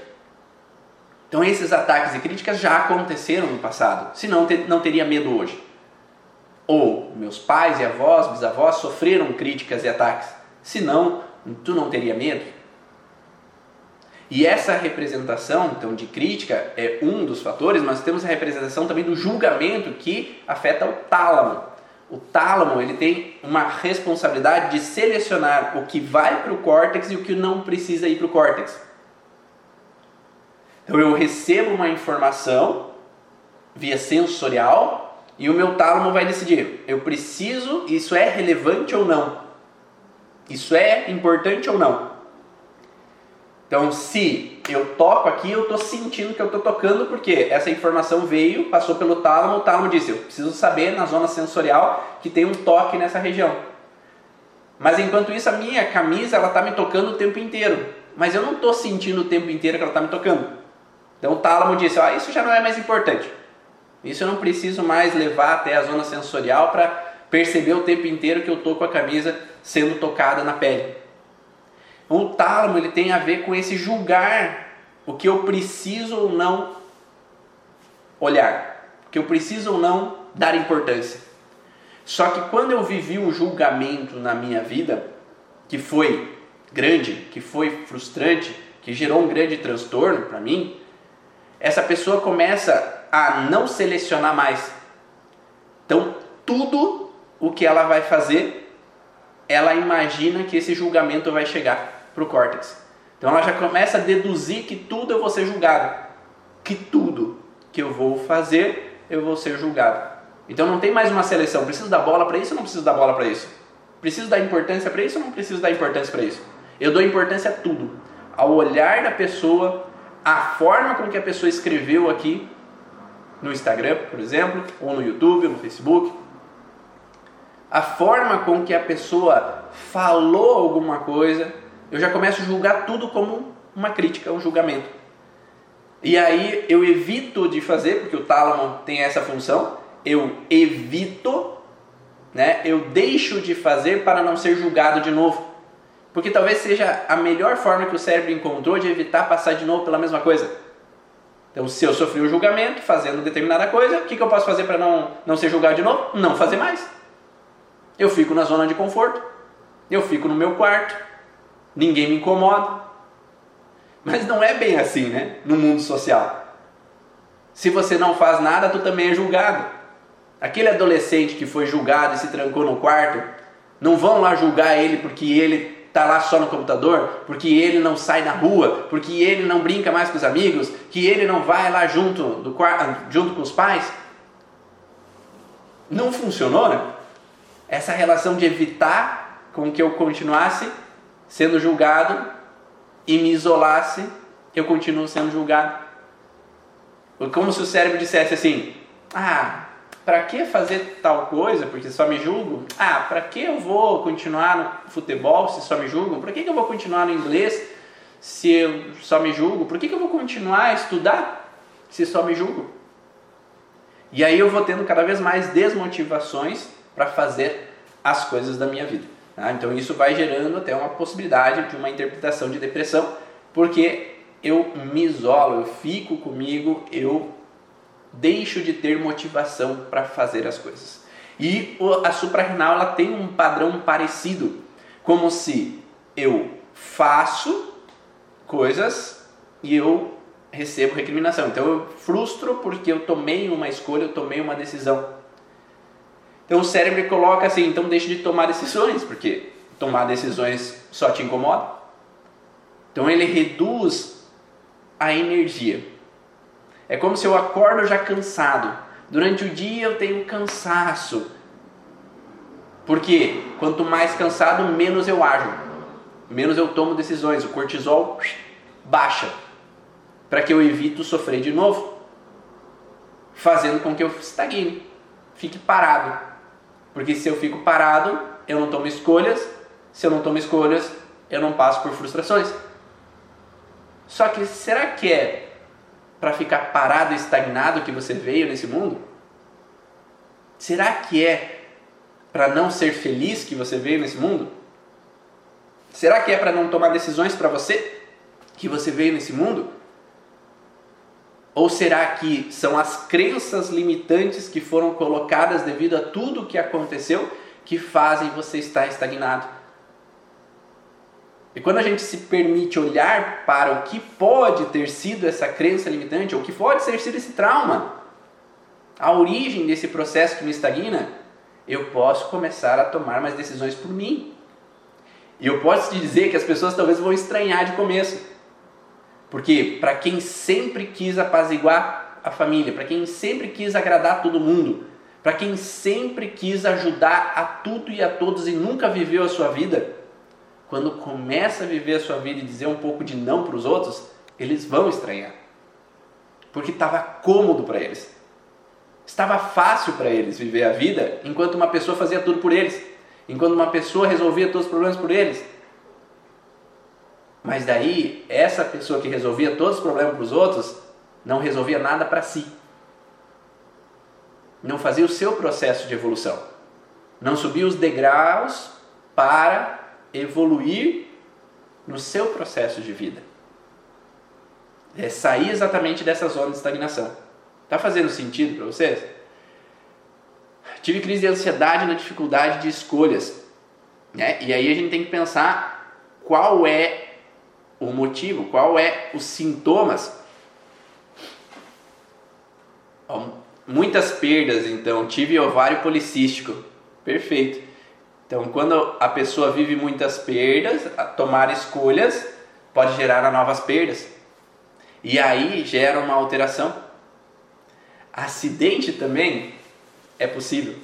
Então esses ataques e críticas já aconteceram no passado, senão não teria medo hoje. Ou meus pais e avós, bisavós sofreram críticas e ataques, senão tu não teria medo. E essa representação, então, de crítica é um dos fatores, mas temos a representação também do julgamento que afeta o tálamo. O tálamo ele tem uma responsabilidade de selecionar o que vai para o córtex e o que não precisa ir para o córtex. Então eu recebo uma informação via sensorial e o meu tálamo vai decidir: eu preciso, isso é relevante ou não? Isso é importante ou não? Então, se eu toco aqui, eu estou sentindo que eu estou tocando porque essa informação veio, passou pelo tálamo, o tálamo disse: eu preciso saber na zona sensorial que tem um toque nessa região. Mas enquanto isso, a minha camisa ela está me tocando o tempo inteiro, mas eu não estou sentindo o tempo inteiro que ela está me tocando. Então o tálamo disse: ah, isso já não é mais importante. Isso eu não preciso mais levar até a zona sensorial para perceber o tempo inteiro que eu estou com a camisa sendo tocada na pele. O tálamo ele tem a ver com esse julgar o que eu preciso ou não olhar, o que eu preciso ou não dar importância. Só que quando eu vivi um julgamento na minha vida, que foi grande, que foi frustrante, que gerou um grande transtorno para mim, essa pessoa começa a não selecionar mais. Então, tudo o que ela vai fazer, ela imagina que esse julgamento vai chegar para o córtex. Então ela já começa a deduzir que tudo eu vou ser julgado, que tudo que eu vou fazer eu vou ser julgado. Então não tem mais uma seleção. Preciso dar bola para isso ou não preciso dar bola para isso? Preciso dar importância para isso ou não preciso dar importância para isso? Eu dou importância a tudo. Ao olhar da pessoa, a forma com que a pessoa escreveu aqui no Instagram, por exemplo, ou no YouTube, no Facebook, a forma com que a pessoa falou alguma coisa, eu já começo a julgar tudo como uma crítica, um julgamento. E aí eu evito de fazer, porque o tálamo tem essa função, eu evito, né? Eu deixo de fazer para não ser julgado de novo. Porque talvez seja a melhor forma que o cérebro encontrou de evitar passar de novo pela mesma coisa. Então, se eu sofri um julgamento fazendo determinada coisa, o que, que eu posso fazer para não, não ser julgado de novo? Não fazer mais. Eu fico na zona de conforto. Eu fico no meu quarto ninguém me incomoda. Mas não é bem assim, né? No mundo social. Se você não faz nada, tu também é julgado. Aquele adolescente que foi julgado e se trancou no quarto, não vão lá julgar ele porque ele está lá só no computador, porque ele não sai na rua, porque ele não brinca mais com os amigos, que ele não vai lá junto, do, junto com os pais. Não funcionou, né? Essa relação de evitar com que eu continuasse sendo julgado e me isolasse, eu continuo sendo julgado. Como se o cérebro dissesse assim: Ah, para que fazer tal coisa porque só me julgo? Ah, para que eu vou continuar no futebol se só me julgam? Para que, eu vou continuar no inglês se eu só me julgo? Por que, que eu vou continuar a estudar se só me julgo? E aí eu vou tendo cada vez mais desmotivações para fazer as coisas da minha vida. Tá? Então isso vai gerando até uma possibilidade de uma interpretação de depressão, porque eu me isolo, eu fico comigo, eu deixo de ter motivação para fazer as coisas. E a suprarrenal ela tem um padrão parecido, como se eu faço coisas e eu recebo recriminação. Então eu frustro porque eu tomei uma escolha, eu tomei uma decisão. Então o cérebro coloca assim, então deixe de tomar decisões, porque tomar decisões só te incomoda. Então ele reduz a energia. É como se eu acordo já cansado. Durante o dia eu tenho cansaço. Porque quanto mais cansado, menos eu ajo. menos eu tomo decisões, o cortisol baixa, para que eu evito sofrer de novo, fazendo com que eu estagne, fique parado. Porque se eu fico parado, eu não tomo escolhas, se eu não tomo escolhas, eu não passo por frustrações. Só que será que é para ficar parado e estagnado que você veio nesse mundo? Será que é para não ser feliz que você veio nesse mundo? Será que é para não tomar decisões para você que você veio nesse mundo? Ou será que são as crenças limitantes que foram colocadas devido a tudo o que aconteceu que fazem você estar estagnado? E quando a gente se permite olhar para o que pode ter sido essa crença limitante, ou o que pode ter sido esse trauma, a origem desse processo que me estagna, eu posso começar a tomar mais decisões por mim. E eu posso te dizer que as pessoas talvez vão estranhar de começo. Porque para quem sempre quis apaziguar a família, para quem sempre quis agradar todo mundo, para quem sempre quis ajudar a tudo e a todos e nunca viveu a sua vida, quando começa a viver a sua vida e dizer um pouco de não para os outros, eles vão estranhar. Porque estava cômodo para eles. Estava fácil para eles viver a vida enquanto uma pessoa fazia tudo por eles. Enquanto uma pessoa resolvia todos os problemas por eles. Mas daí, essa pessoa que resolvia todos os problemas para os outros, não resolvia nada para si. Não fazia o seu processo de evolução. Não subia os degraus para evoluir no seu processo de vida. É sair exatamente dessa zona de estagnação. Tá fazendo sentido para vocês? Tive crise de ansiedade na dificuldade de escolhas. Né? E aí a gente tem que pensar qual é o motivo, qual é os sintomas. muitas perdas, então, tive ovário policístico. Perfeito. Então, quando a pessoa vive muitas perdas, tomar escolhas pode gerar novas perdas. E aí gera uma alteração. Acidente também é possível.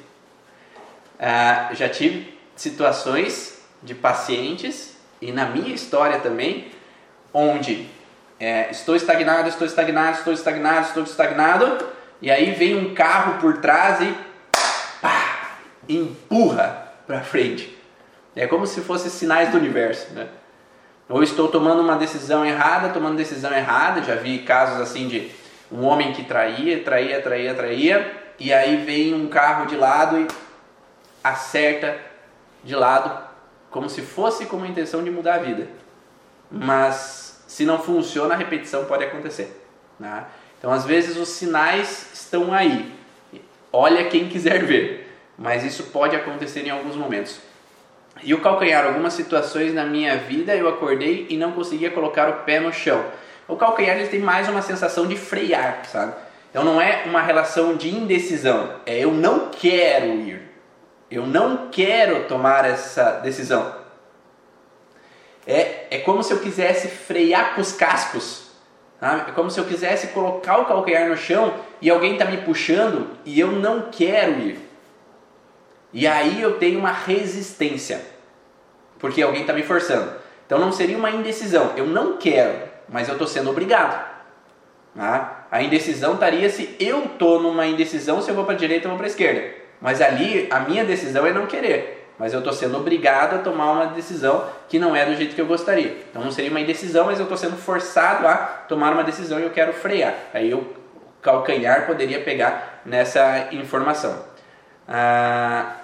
Ah, já tive situações de pacientes e na minha história também, onde é, estou estagnado, estou estagnado, estou estagnado, estou estagnado, e aí vem um carro por trás e pá, empurra para frente. É como se fossem sinais do universo, né? Ou estou tomando uma decisão errada, tomando decisão errada. Já vi casos assim de um homem que traía, traía, traía, traía, e aí vem um carro de lado e acerta de lado, como se fosse com a intenção de mudar a vida. Mas se não funciona, a repetição pode acontecer. Né? Então, às vezes, os sinais estão aí. Olha quem quiser ver mas isso pode acontecer em alguns momentos. E o calcanhar, algumas situações na minha vida eu acordei e não conseguia colocar o pé no chão. O calcanhar ele tem mais uma sensação de frear, sabe? Então não é uma relação de indecisão, é eu não quero ir, eu não quero tomar essa decisão. É, é como se eu quisesse frear com os cascos, sabe? é como se eu quisesse colocar o calcanhar no chão e alguém está me puxando e eu não quero ir. E aí eu tenho uma resistência, porque alguém está me forçando. Então não seria uma indecisão. Eu não quero, mas eu estou sendo obrigado. Tá? A indecisão estaria se eu estou numa indecisão se eu vou para a direita ou para a esquerda. Mas ali a minha decisão é não querer. Mas eu estou sendo obrigado a tomar uma decisão que não é do jeito que eu gostaria. Então não seria uma indecisão, mas eu estou sendo forçado a tomar uma decisão e eu quero frear. Aí o calcanhar poderia pegar nessa informação. Ah,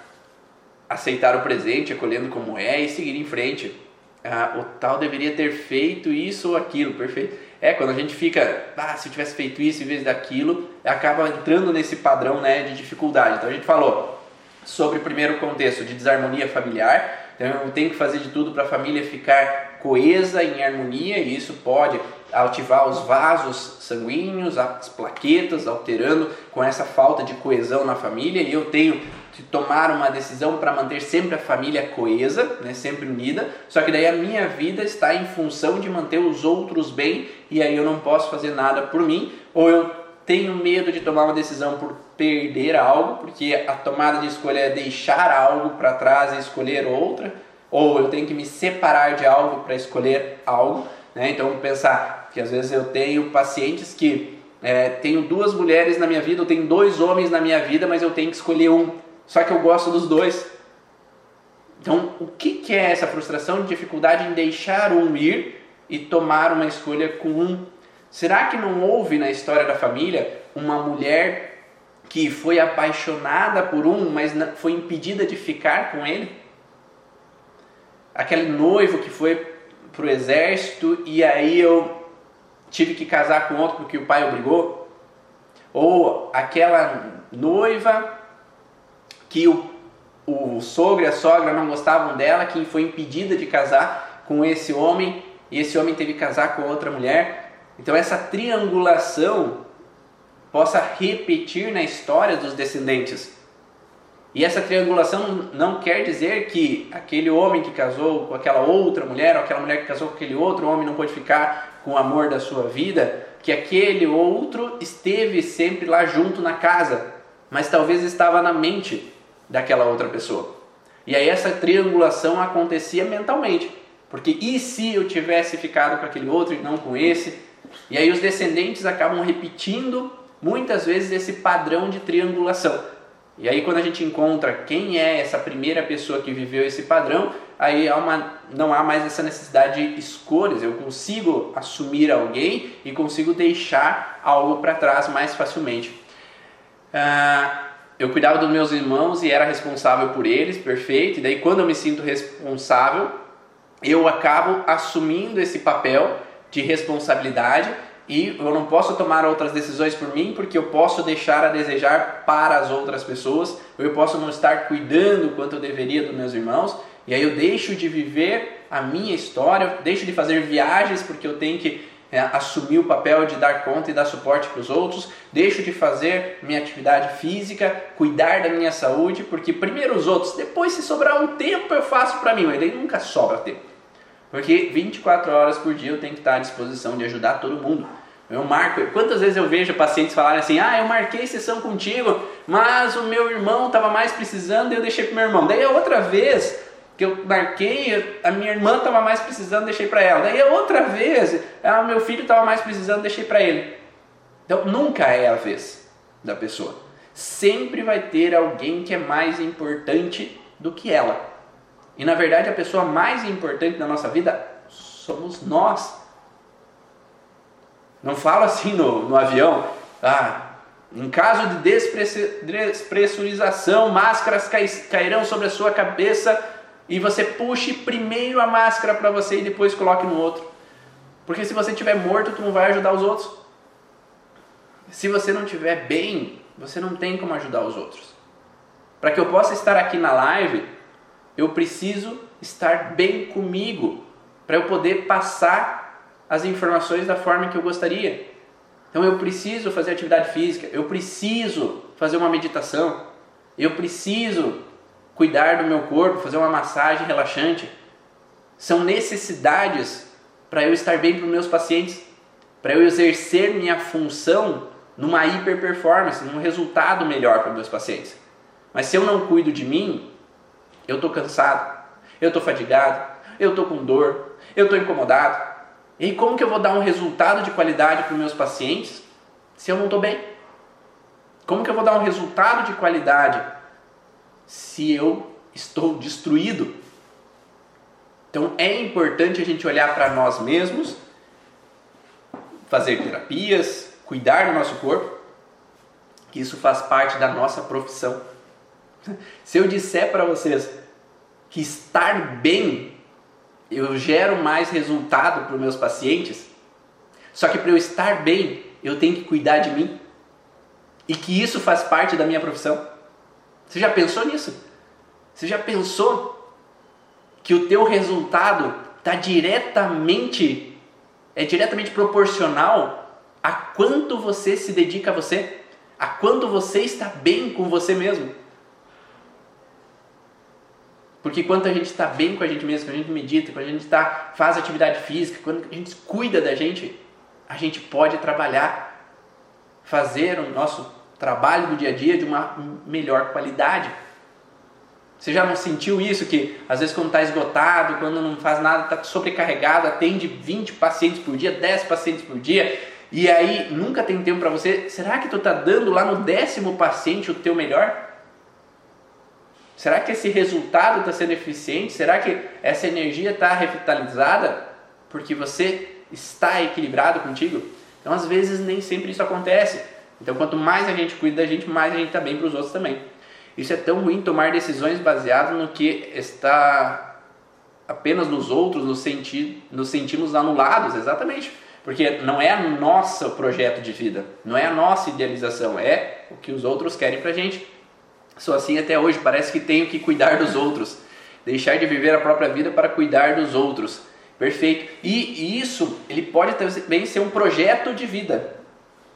aceitar o presente, acolhendo como é e seguir em frente. Ah, o tal deveria ter feito isso ou aquilo, perfeito. É, quando a gente fica, ah, se eu tivesse feito isso em vez daquilo, acaba entrando nesse padrão né, de dificuldade. Então a gente falou sobre o primeiro contexto de desarmonia familiar, então eu tenho que fazer de tudo para a família ficar coesa, em harmonia, e isso pode ativar os vasos sanguíneos, as plaquetas, alterando com essa falta de coesão na família, e eu tenho de tomar uma decisão para manter sempre a família coesa, né, sempre unida. Só que daí a minha vida está em função de manter os outros bem e aí eu não posso fazer nada por mim, ou eu tenho medo de tomar uma decisão por perder algo, porque a tomada de escolha é deixar algo para trás e escolher outra. ou eu tenho que me separar de algo para escolher algo. Né? Então, pensar que às vezes eu tenho pacientes que é, tenho duas mulheres na minha vida, eu tenho dois homens na minha vida, mas eu tenho que escolher um. Só que eu gosto dos dois. Então, o que, que é essa frustração de dificuldade em deixar um ir e tomar uma escolha com um? Será que não houve na história da família uma mulher que foi apaixonada por um, mas foi impedida de ficar com ele? Aquele noivo que foi para o exército e aí eu tive que casar com outro porque o pai obrigou? Ou aquela noiva que o, o sogro e a sogra não gostavam dela, que foi impedida de casar com esse homem e esse homem teve que casar com outra mulher. Então essa triangulação possa repetir na história dos descendentes. E essa triangulação não quer dizer que aquele homem que casou com aquela outra mulher, ou aquela mulher que casou com aquele outro homem não pode ficar com o amor da sua vida, que aquele outro esteve sempre lá junto na casa, mas talvez estava na mente daquela outra pessoa. E aí essa triangulação acontecia mentalmente, porque e se eu tivesse ficado com aquele outro e não com esse? E aí os descendentes acabam repetindo muitas vezes esse padrão de triangulação. E aí quando a gente encontra quem é essa primeira pessoa que viveu esse padrão, aí há uma, não há mais essa necessidade de escolhas. Eu consigo assumir alguém e consigo deixar algo para trás mais facilmente. Ah, eu cuidava dos meus irmãos e era responsável por eles, perfeito. E daí quando eu me sinto responsável, eu acabo assumindo esse papel de responsabilidade e eu não posso tomar outras decisões por mim porque eu posso deixar a desejar para as outras pessoas, ou eu posso não estar cuidando quanto eu deveria dos meus irmãos, e aí eu deixo de viver a minha história, deixo de fazer viagens porque eu tenho que é, assumir o papel de dar conta e dar suporte para os outros, deixo de fazer minha atividade física, cuidar da minha saúde, porque primeiro os outros, depois se sobrar um tempo eu faço para mim, mas daí nunca sobra tempo. Porque 24 horas por dia eu tenho que estar à disposição de ajudar todo mundo. Eu marco. Quantas vezes eu vejo pacientes falarem assim: ah, eu marquei sessão contigo, mas o meu irmão estava mais precisando e eu deixei para meu irmão. Daí a outra vez que eu marquei, a minha irmã estava mais precisando, deixei para ela. Daí a outra vez, ah, meu filho estava mais precisando, deixei para ele. Então nunca é a vez da pessoa. Sempre vai ter alguém que é mais importante do que ela. E na verdade a pessoa mais importante da nossa vida somos nós. Não fala assim no, no avião, ah, em caso de despressurização, máscaras cairão sobre a sua cabeça e você puxe primeiro a máscara para você e depois coloque no outro. Porque se você estiver morto, tu não vai ajudar os outros. Se você não estiver bem, você não tem como ajudar os outros. Para que eu possa estar aqui na live, eu preciso estar bem comigo, para eu poder passar as informações da forma que eu gostaria. Então eu preciso fazer atividade física, eu preciso fazer uma meditação, eu preciso cuidar do meu corpo, fazer uma massagem relaxante. São necessidades para eu estar bem para os meus pacientes, para eu exercer minha função numa hiper performance, num resultado melhor para os meus pacientes. Mas se eu não cuido de mim, eu estou cansado, eu estou fadigado, eu estou com dor, eu estou incomodado, e como que eu vou dar um resultado de qualidade para os meus pacientes se eu não estou bem? Como que eu vou dar um resultado de qualidade se eu estou destruído? Então é importante a gente olhar para nós mesmos, fazer terapias, cuidar do nosso corpo, que isso faz parte da nossa profissão. Se eu disser para vocês que estar bem eu gero mais resultado para os meus pacientes. Só que para eu estar bem, eu tenho que cuidar de mim. E que isso faz parte da minha profissão. Você já pensou nisso? Você já pensou que o teu resultado está diretamente é diretamente proporcional a quanto você se dedica a você, a quanto você está bem com você mesmo. Porque quando a gente está bem com a gente mesmo, quando a gente medita, quando a gente tá, faz atividade física, quando a gente cuida da gente, a gente pode trabalhar, fazer o nosso trabalho do dia a dia de uma melhor qualidade. Você já não sentiu isso? Que às vezes quando está esgotado, quando não faz nada, está sobrecarregado, atende 20 pacientes por dia, 10 pacientes por dia, e aí nunca tem tempo para você. Será que tu está dando lá no décimo paciente o teu melhor? Será que esse resultado está sendo eficiente? Será que essa energia está revitalizada porque você está equilibrado contigo? Então, às vezes, nem sempre isso acontece. Então, quanto mais a gente cuida da gente, mais a gente está bem para os outros também. Isso é tão ruim tomar decisões baseadas no que está apenas nos outros, nos, senti nos sentimos anulados, exatamente. Porque não é o nosso projeto de vida, não é a nossa idealização, é o que os outros querem pra gente. Sou assim até hoje, parece que tenho que cuidar dos outros, deixar de viver a própria vida para cuidar dos outros. Perfeito. E isso, ele pode também ser um projeto de vida.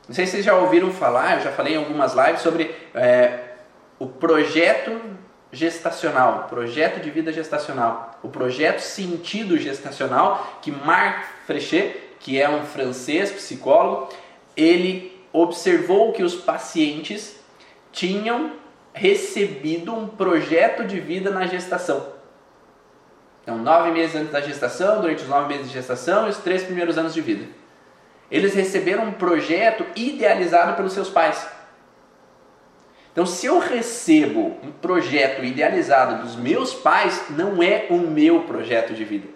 Não sei se vocês já ouviram falar, eu já falei em algumas lives sobre é, o projeto gestacional, projeto de vida gestacional, o projeto sentido gestacional que Marc Frechet, que é um francês psicólogo, ele observou que os pacientes tinham recebido um projeto de vida na gestação. Então, nove meses antes da gestação, durante os nove meses de gestação e os três primeiros anos de vida. Eles receberam um projeto idealizado pelos seus pais. Então, se eu recebo um projeto idealizado dos meus pais, não é o meu projeto de vida.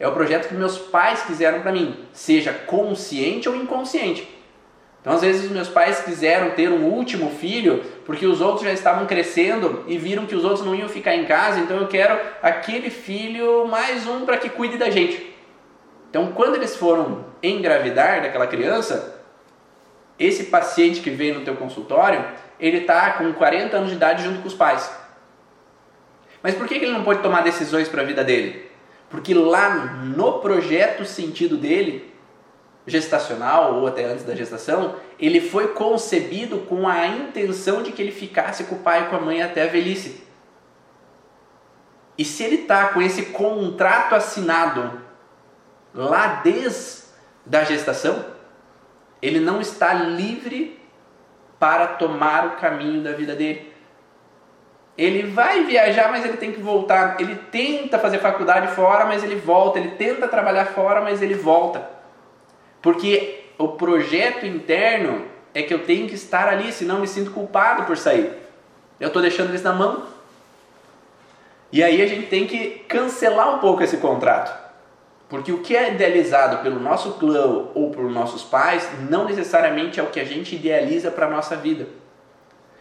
É o projeto que meus pais quiseram para mim, seja consciente ou inconsciente. Então, às vezes, meus pais quiseram ter um último filho porque os outros já estavam crescendo e viram que os outros não iam ficar em casa, então eu quero aquele filho mais um para que cuide da gente. Então, quando eles foram engravidar daquela criança, esse paciente que veio no teu consultório, ele está com 40 anos de idade junto com os pais. Mas por que ele não pode tomar decisões para a vida dele? Porque lá no projeto sentido dele, gestacional ou até antes da gestação, ele foi concebido com a intenção de que ele ficasse com o pai e com a mãe até a velhice. E se ele está com esse contrato assinado lá desde a gestação, ele não está livre para tomar o caminho da vida dele. Ele vai viajar, mas ele tem que voltar. Ele tenta fazer faculdade fora, mas ele volta. Ele tenta trabalhar fora, mas ele volta. Porque o projeto interno é que eu tenho que estar ali, senão me sinto culpado por sair. Eu estou deixando eles na mão. E aí a gente tem que cancelar um pouco esse contrato. Porque o que é idealizado pelo nosso clã ou por nossos pais não necessariamente é o que a gente idealiza para a nossa vida.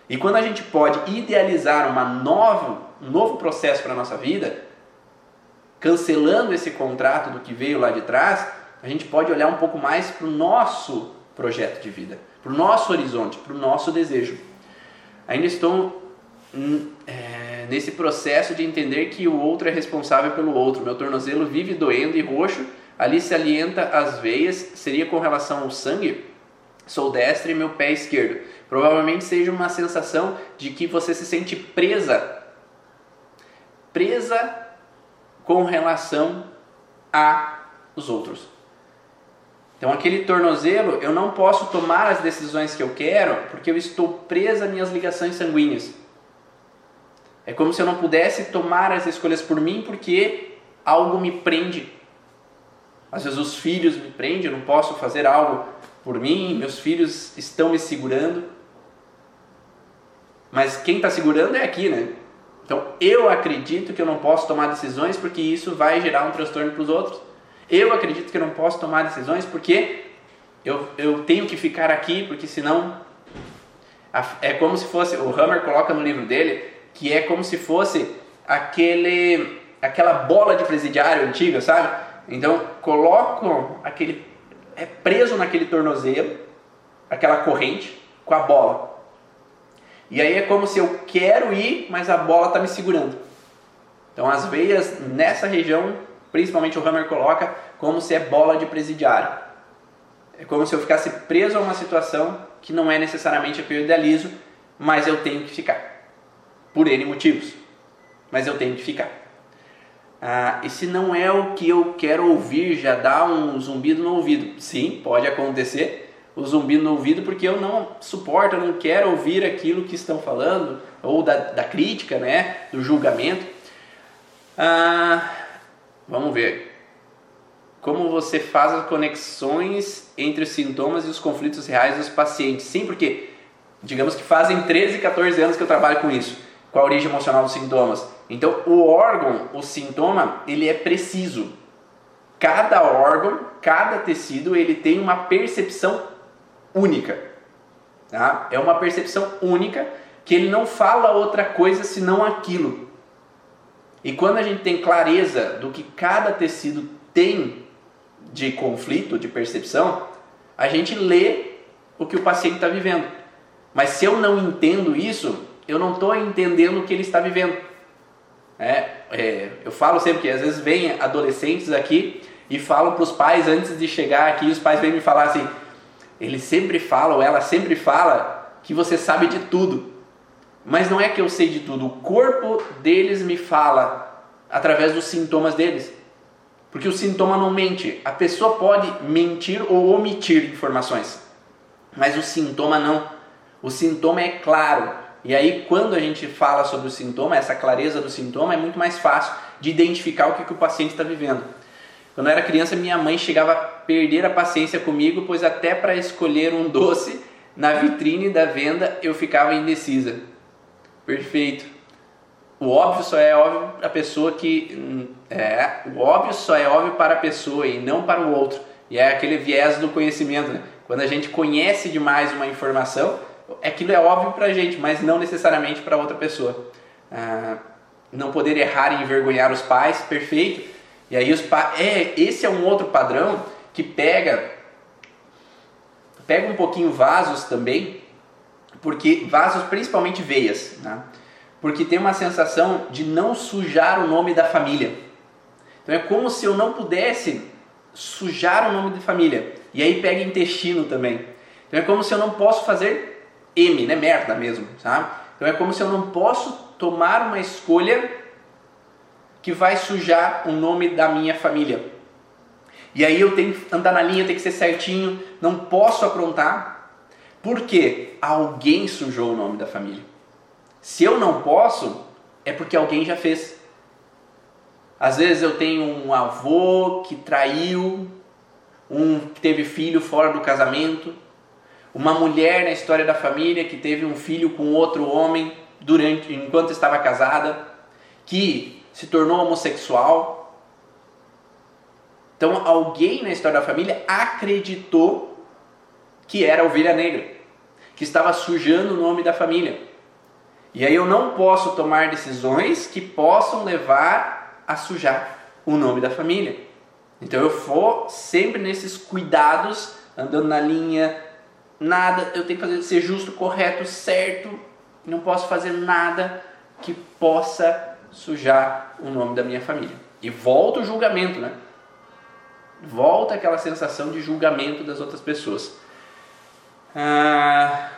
E quando a gente pode idealizar uma nova, um novo processo para a nossa vida, cancelando esse contrato do que veio lá de trás, a gente pode olhar um pouco mais para o nosso projeto de vida, para o nosso horizonte, para o nosso desejo. Ainda estou hum, é, nesse processo de entender que o outro é responsável pelo outro. Meu tornozelo vive doendo e roxo, ali se alienta as veias, seria com relação ao sangue? Sou destra e meu pé esquerdo. Provavelmente seja uma sensação de que você se sente presa, presa com relação a os outros. Então, aquele tornozelo, eu não posso tomar as decisões que eu quero porque eu estou presa às minhas ligações sanguíneas. É como se eu não pudesse tomar as escolhas por mim porque algo me prende. Às vezes os filhos me prendem, eu não posso fazer algo por mim, meus filhos estão me segurando. Mas quem está segurando é aqui, né? Então eu acredito que eu não posso tomar decisões porque isso vai gerar um transtorno para os outros. Eu acredito que não posso tomar decisões porque eu, eu tenho que ficar aqui, porque senão. É como se fosse. O Hammer coloca no livro dele que é como se fosse aquele, aquela bola de presidiário antiga, sabe? Então colocam aquele. É preso naquele tornozelo, aquela corrente, com a bola. E aí é como se eu quero ir, mas a bola está me segurando. Então as veias nessa região principalmente o Hammer coloca como se é bola de presidiário. É como se eu ficasse preso a uma situação que não é necessariamente a que eu idealizo, mas eu tenho que ficar. Por N motivos. Mas eu tenho que ficar. Ah, e se não é o que eu quero ouvir, já dá um zumbido no ouvido? Sim, pode acontecer, o zumbido no ouvido porque eu não suporto, eu não quero ouvir aquilo que estão falando, ou da, da crítica, né, do julgamento. Ah, vamos ver. Como você faz as conexões entre os sintomas e os conflitos reais dos pacientes? Sim, porque digamos que fazem 13, 14 anos que eu trabalho com isso, com a origem emocional dos sintomas. Então, o órgão, o sintoma, ele é preciso. Cada órgão, cada tecido, ele tem uma percepção única. Tá? É uma percepção única que ele não fala outra coisa senão aquilo. E quando a gente tem clareza do que cada tecido tem de conflito, de percepção, a gente lê o que o paciente está vivendo. Mas se eu não entendo isso, eu não estou entendendo o que ele está vivendo. É, é, eu falo sempre que às vezes vem adolescentes aqui e falam para os pais antes de chegar aqui, os pais vêm me falar assim, ele sempre fala ou ela sempre fala que você sabe de tudo. Mas não é que eu sei de tudo, o corpo deles me fala através dos sintomas deles. Porque o sintoma não mente. A pessoa pode mentir ou omitir informações, mas o sintoma não. O sintoma é claro. E aí, quando a gente fala sobre o sintoma, essa clareza do sintoma é muito mais fácil de identificar o que, que o paciente está vivendo. Quando eu era criança, minha mãe chegava a perder a paciência comigo, pois até para escolher um doce na vitrine da venda eu ficava indecisa. Perfeito. O óbvio só é óbvio para a pessoa que hum, é, o óbvio só é óbvio para a pessoa e não para o outro. E é aquele viés do conhecimento, né? Quando a gente conhece demais uma informação, aquilo é óbvio para a gente, mas não necessariamente para outra pessoa. Ah, não poder errar e envergonhar os pais, perfeito. E aí os pais, é, esse é um outro padrão que pega pega um pouquinho vasos também, porque vasos principalmente veias, né? Porque tem uma sensação de não sujar o nome da família. Então é como se eu não pudesse sujar o nome da família. E aí pega intestino também. Então é como se eu não posso fazer M, né? Merda mesmo, sabe? Então é como se eu não posso tomar uma escolha que vai sujar o nome da minha família. E aí eu tenho que andar na linha, tem que ser certinho, não posso aprontar, porque alguém sujou o nome da família. Se eu não posso, é porque alguém já fez. Às vezes eu tenho um avô que traiu, um que teve filho fora do casamento, uma mulher na história da família que teve um filho com outro homem durante enquanto estava casada, que se tornou homossexual. Então alguém na história da família acreditou que era ovelha negra, que estava sujando o nome da família. E aí eu não posso tomar decisões que possam levar a sujar o nome da família. Então eu vou sempre nesses cuidados, andando na linha, nada, eu tenho que fazer ser justo, correto, certo. Não posso fazer nada que possa sujar o nome da minha família. E volta o julgamento, né? Volta aquela sensação de julgamento das outras pessoas. Ah,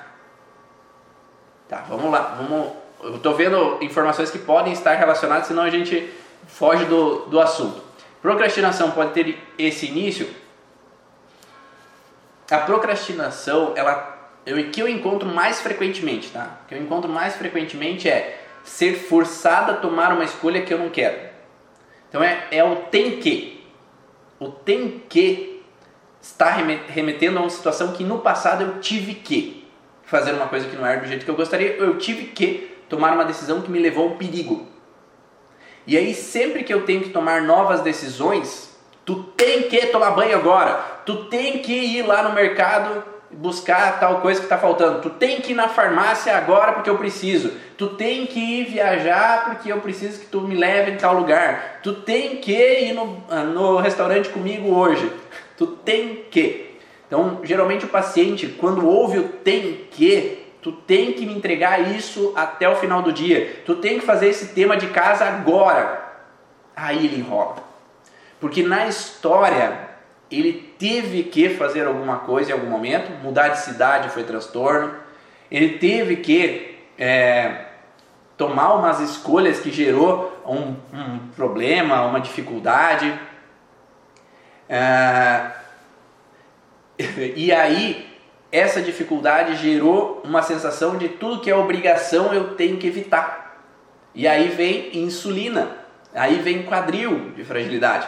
tá, vamos lá. Vamos, eu estou vendo informações que podem estar relacionadas, senão a gente foge do, do assunto. Procrastinação pode ter esse início. A procrastinação, ela, eu, que eu encontro mais frequentemente, tá? O que eu encontro mais frequentemente é ser forçado a tomar uma escolha que eu não quero. Então é, é o tem que. O tem que está remetendo a uma situação que no passado eu tive que fazer uma coisa que não era do jeito que eu gostaria, eu tive que tomar uma decisão que me levou ao perigo. E aí sempre que eu tenho que tomar novas decisões, tu tem que tomar banho agora, tu tem que ir lá no mercado buscar tal coisa que está faltando. Tu tem que ir na farmácia agora porque eu preciso. Tu tem que ir viajar porque eu preciso que tu me leve em tal lugar. Tu tem que ir no, ah, no restaurante comigo hoje. Tu tem que. Então, geralmente o paciente, quando ouve o tem que, tu tem que me entregar isso até o final do dia. Tu tem que fazer esse tema de casa agora. Aí ele enrola. Porque na história ele teve que fazer alguma coisa em algum momento, mudar de cidade foi transtorno, ele teve que é, tomar umas escolhas que gerou um, um problema, uma dificuldade. É, e aí essa dificuldade gerou uma sensação de tudo que é obrigação eu tenho que evitar. E aí vem insulina, aí vem quadril de fragilidade.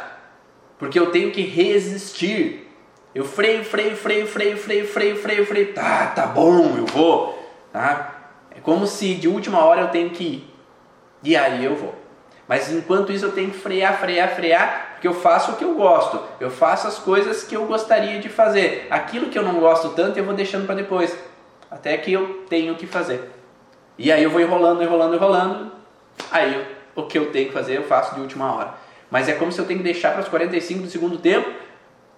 Porque eu tenho que resistir. Eu freio, freio, freio, freio, freio, freio, freio, freio. Tá, tá bom, eu vou. Tá? É como se de última hora eu tenho que ir. E aí eu vou. Mas enquanto isso eu tenho que frear, frear, frear, porque eu faço o que eu gosto. Eu faço as coisas que eu gostaria de fazer. Aquilo que eu não gosto tanto eu vou deixando para depois. Até que eu tenho que fazer. E aí eu vou enrolando, enrolando, enrolando. Aí eu, o que eu tenho que fazer eu faço de última hora. Mas é como se eu tenho que deixar para os 45 do segundo tempo,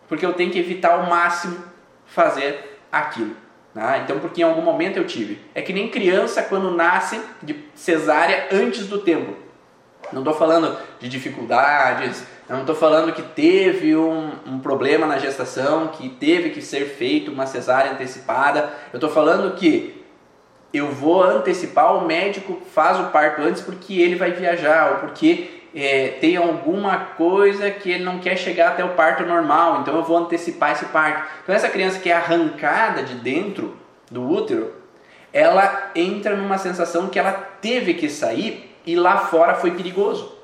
porque eu tenho que evitar ao máximo fazer aquilo. Ah, então, porque em algum momento eu tive. É que nem criança quando nasce de cesárea antes do tempo. Não estou falando de dificuldades, não estou falando que teve um, um, problema na gestação, que teve que ser feito uma cesárea antecipada. Eu estou falando que eu vou antecipar, o médico faz o parto antes porque ele vai viajar ou porque é, tem alguma coisa que ele não quer chegar até o parto normal, então eu vou antecipar esse parto. Então essa criança que é arrancada de dentro do útero, ela entra numa sensação que ela teve que sair e lá fora foi perigoso.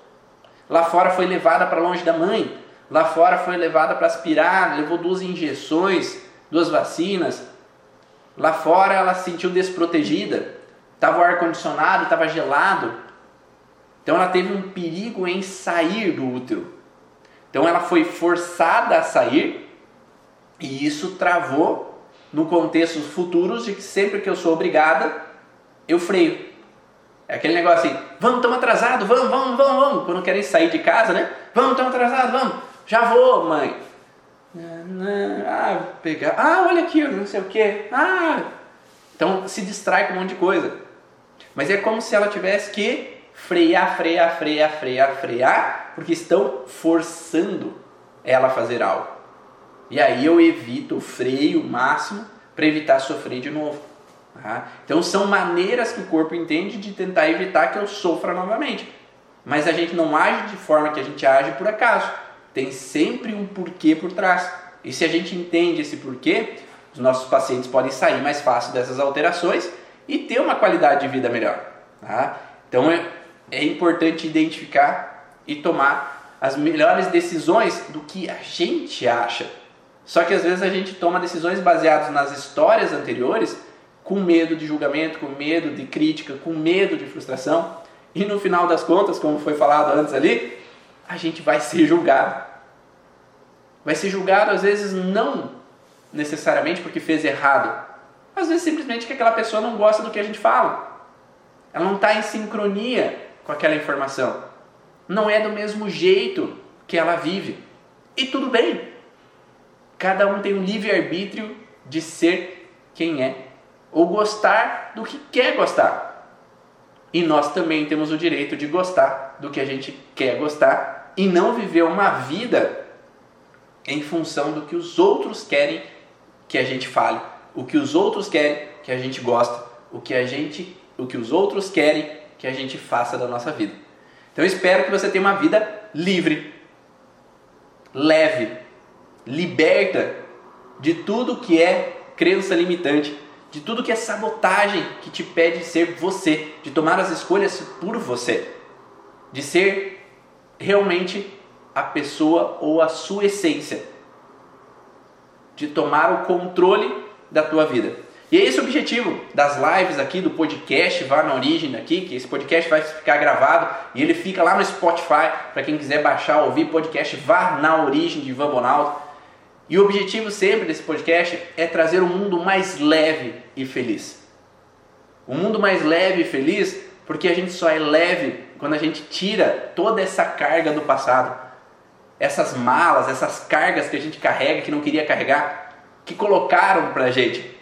Lá fora foi levada para longe da mãe, lá fora foi levada para aspirar, levou duas injeções, duas vacinas. Lá fora ela se sentiu desprotegida, estava o ar condicionado, estava gelado, então ela teve um perigo em sair do útero. Então ela foi forçada a sair e isso travou no contexto futuros de que sempre que eu sou obrigada, eu freio. É aquele negócio assim, vamos, estamos atrasados, vamos, vamos, vamos, vamos. Quando querem sair de casa, né? Vamos, estamos atrasados, vamos. Já vou, mãe. Ah, pegar. Ah, olha aqui, não sei o que. Ah. Então se distrai com um monte de coisa. Mas é como se ela tivesse que frear, frear, frear, frear, frear, porque estão forçando ela a fazer algo. E aí eu evito o freio máximo para evitar sofrer de novo. Tá? Então são maneiras que o corpo entende de tentar evitar que eu sofra novamente. Mas a gente não age de forma que a gente age por acaso. Tem sempre um porquê por trás. E se a gente entende esse porquê, os nossos pacientes podem sair mais fácil dessas alterações e ter uma qualidade de vida melhor. Tá? Então é importante identificar e tomar as melhores decisões do que a gente acha. Só que às vezes a gente toma decisões baseadas nas histórias anteriores com medo de julgamento, com medo de crítica, com medo de frustração. E no final das contas, como foi falado antes ali, a gente vai ser julgado. Vai ser julgado às vezes não necessariamente porque fez errado, às vezes simplesmente que aquela pessoa não gosta do que a gente fala. Ela não está em sincronia com aquela informação. Não é do mesmo jeito que ela vive. E tudo bem. Cada um tem um livre-arbítrio de ser quem é, ou gostar do que quer gostar. E nós também temos o direito de gostar do que a gente quer gostar e não viver uma vida em função do que os outros querem que a gente fale, o que os outros querem que a gente gosta, o que a gente, o que os outros querem que a gente faça da nossa vida. Então eu espero que você tenha uma vida livre, leve, liberta de tudo que é crença limitante, de tudo que é sabotagem que te pede ser você, de tomar as escolhas por você, de ser realmente a pessoa ou a sua essência, de tomar o controle da tua vida. E é esse o objetivo das lives aqui, do podcast, vá na origem aqui, que esse podcast vai ficar gravado e ele fica lá no Spotify, para quem quiser baixar, ouvir podcast, vá na origem de Ivan Bonaldo. E o objetivo sempre desse podcast é trazer um mundo mais leve e feliz. Um mundo mais leve e feliz, porque a gente só é leve quando a gente tira toda essa carga do passado. Essas malas, essas cargas que a gente carrega, que não queria carregar, que colocaram pra gente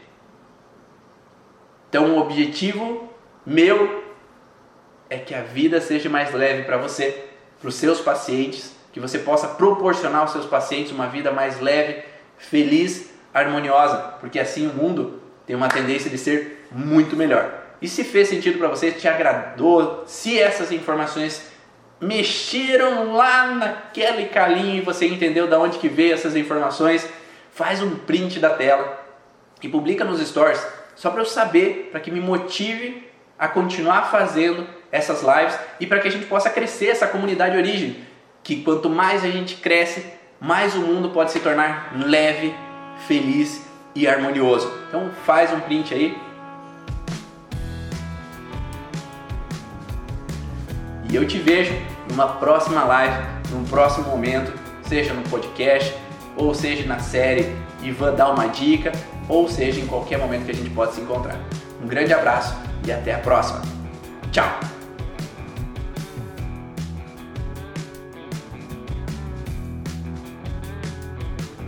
então, o objetivo meu é que a vida seja mais leve para você, para os seus pacientes, que você possa proporcionar aos seus pacientes uma vida mais leve, feliz, harmoniosa, porque assim o mundo tem uma tendência de ser muito melhor. E se fez sentido para você, te agradou, se essas informações mexeram lá naquele calinho e você entendeu de onde que veio essas informações, faz um print da tela e publica nos stories, só para eu saber, para que me motive a continuar fazendo essas lives e para que a gente possa crescer essa comunidade origem, que quanto mais a gente cresce, mais o mundo pode se tornar leve, feliz e harmonioso. Então faz um print aí. E eu te vejo numa próxima live, num próximo momento, seja no podcast, ou seja na série Ivan dá uma dica, ou seja em qualquer momento que a gente possa se encontrar. Um grande abraço e até a próxima. Tchau!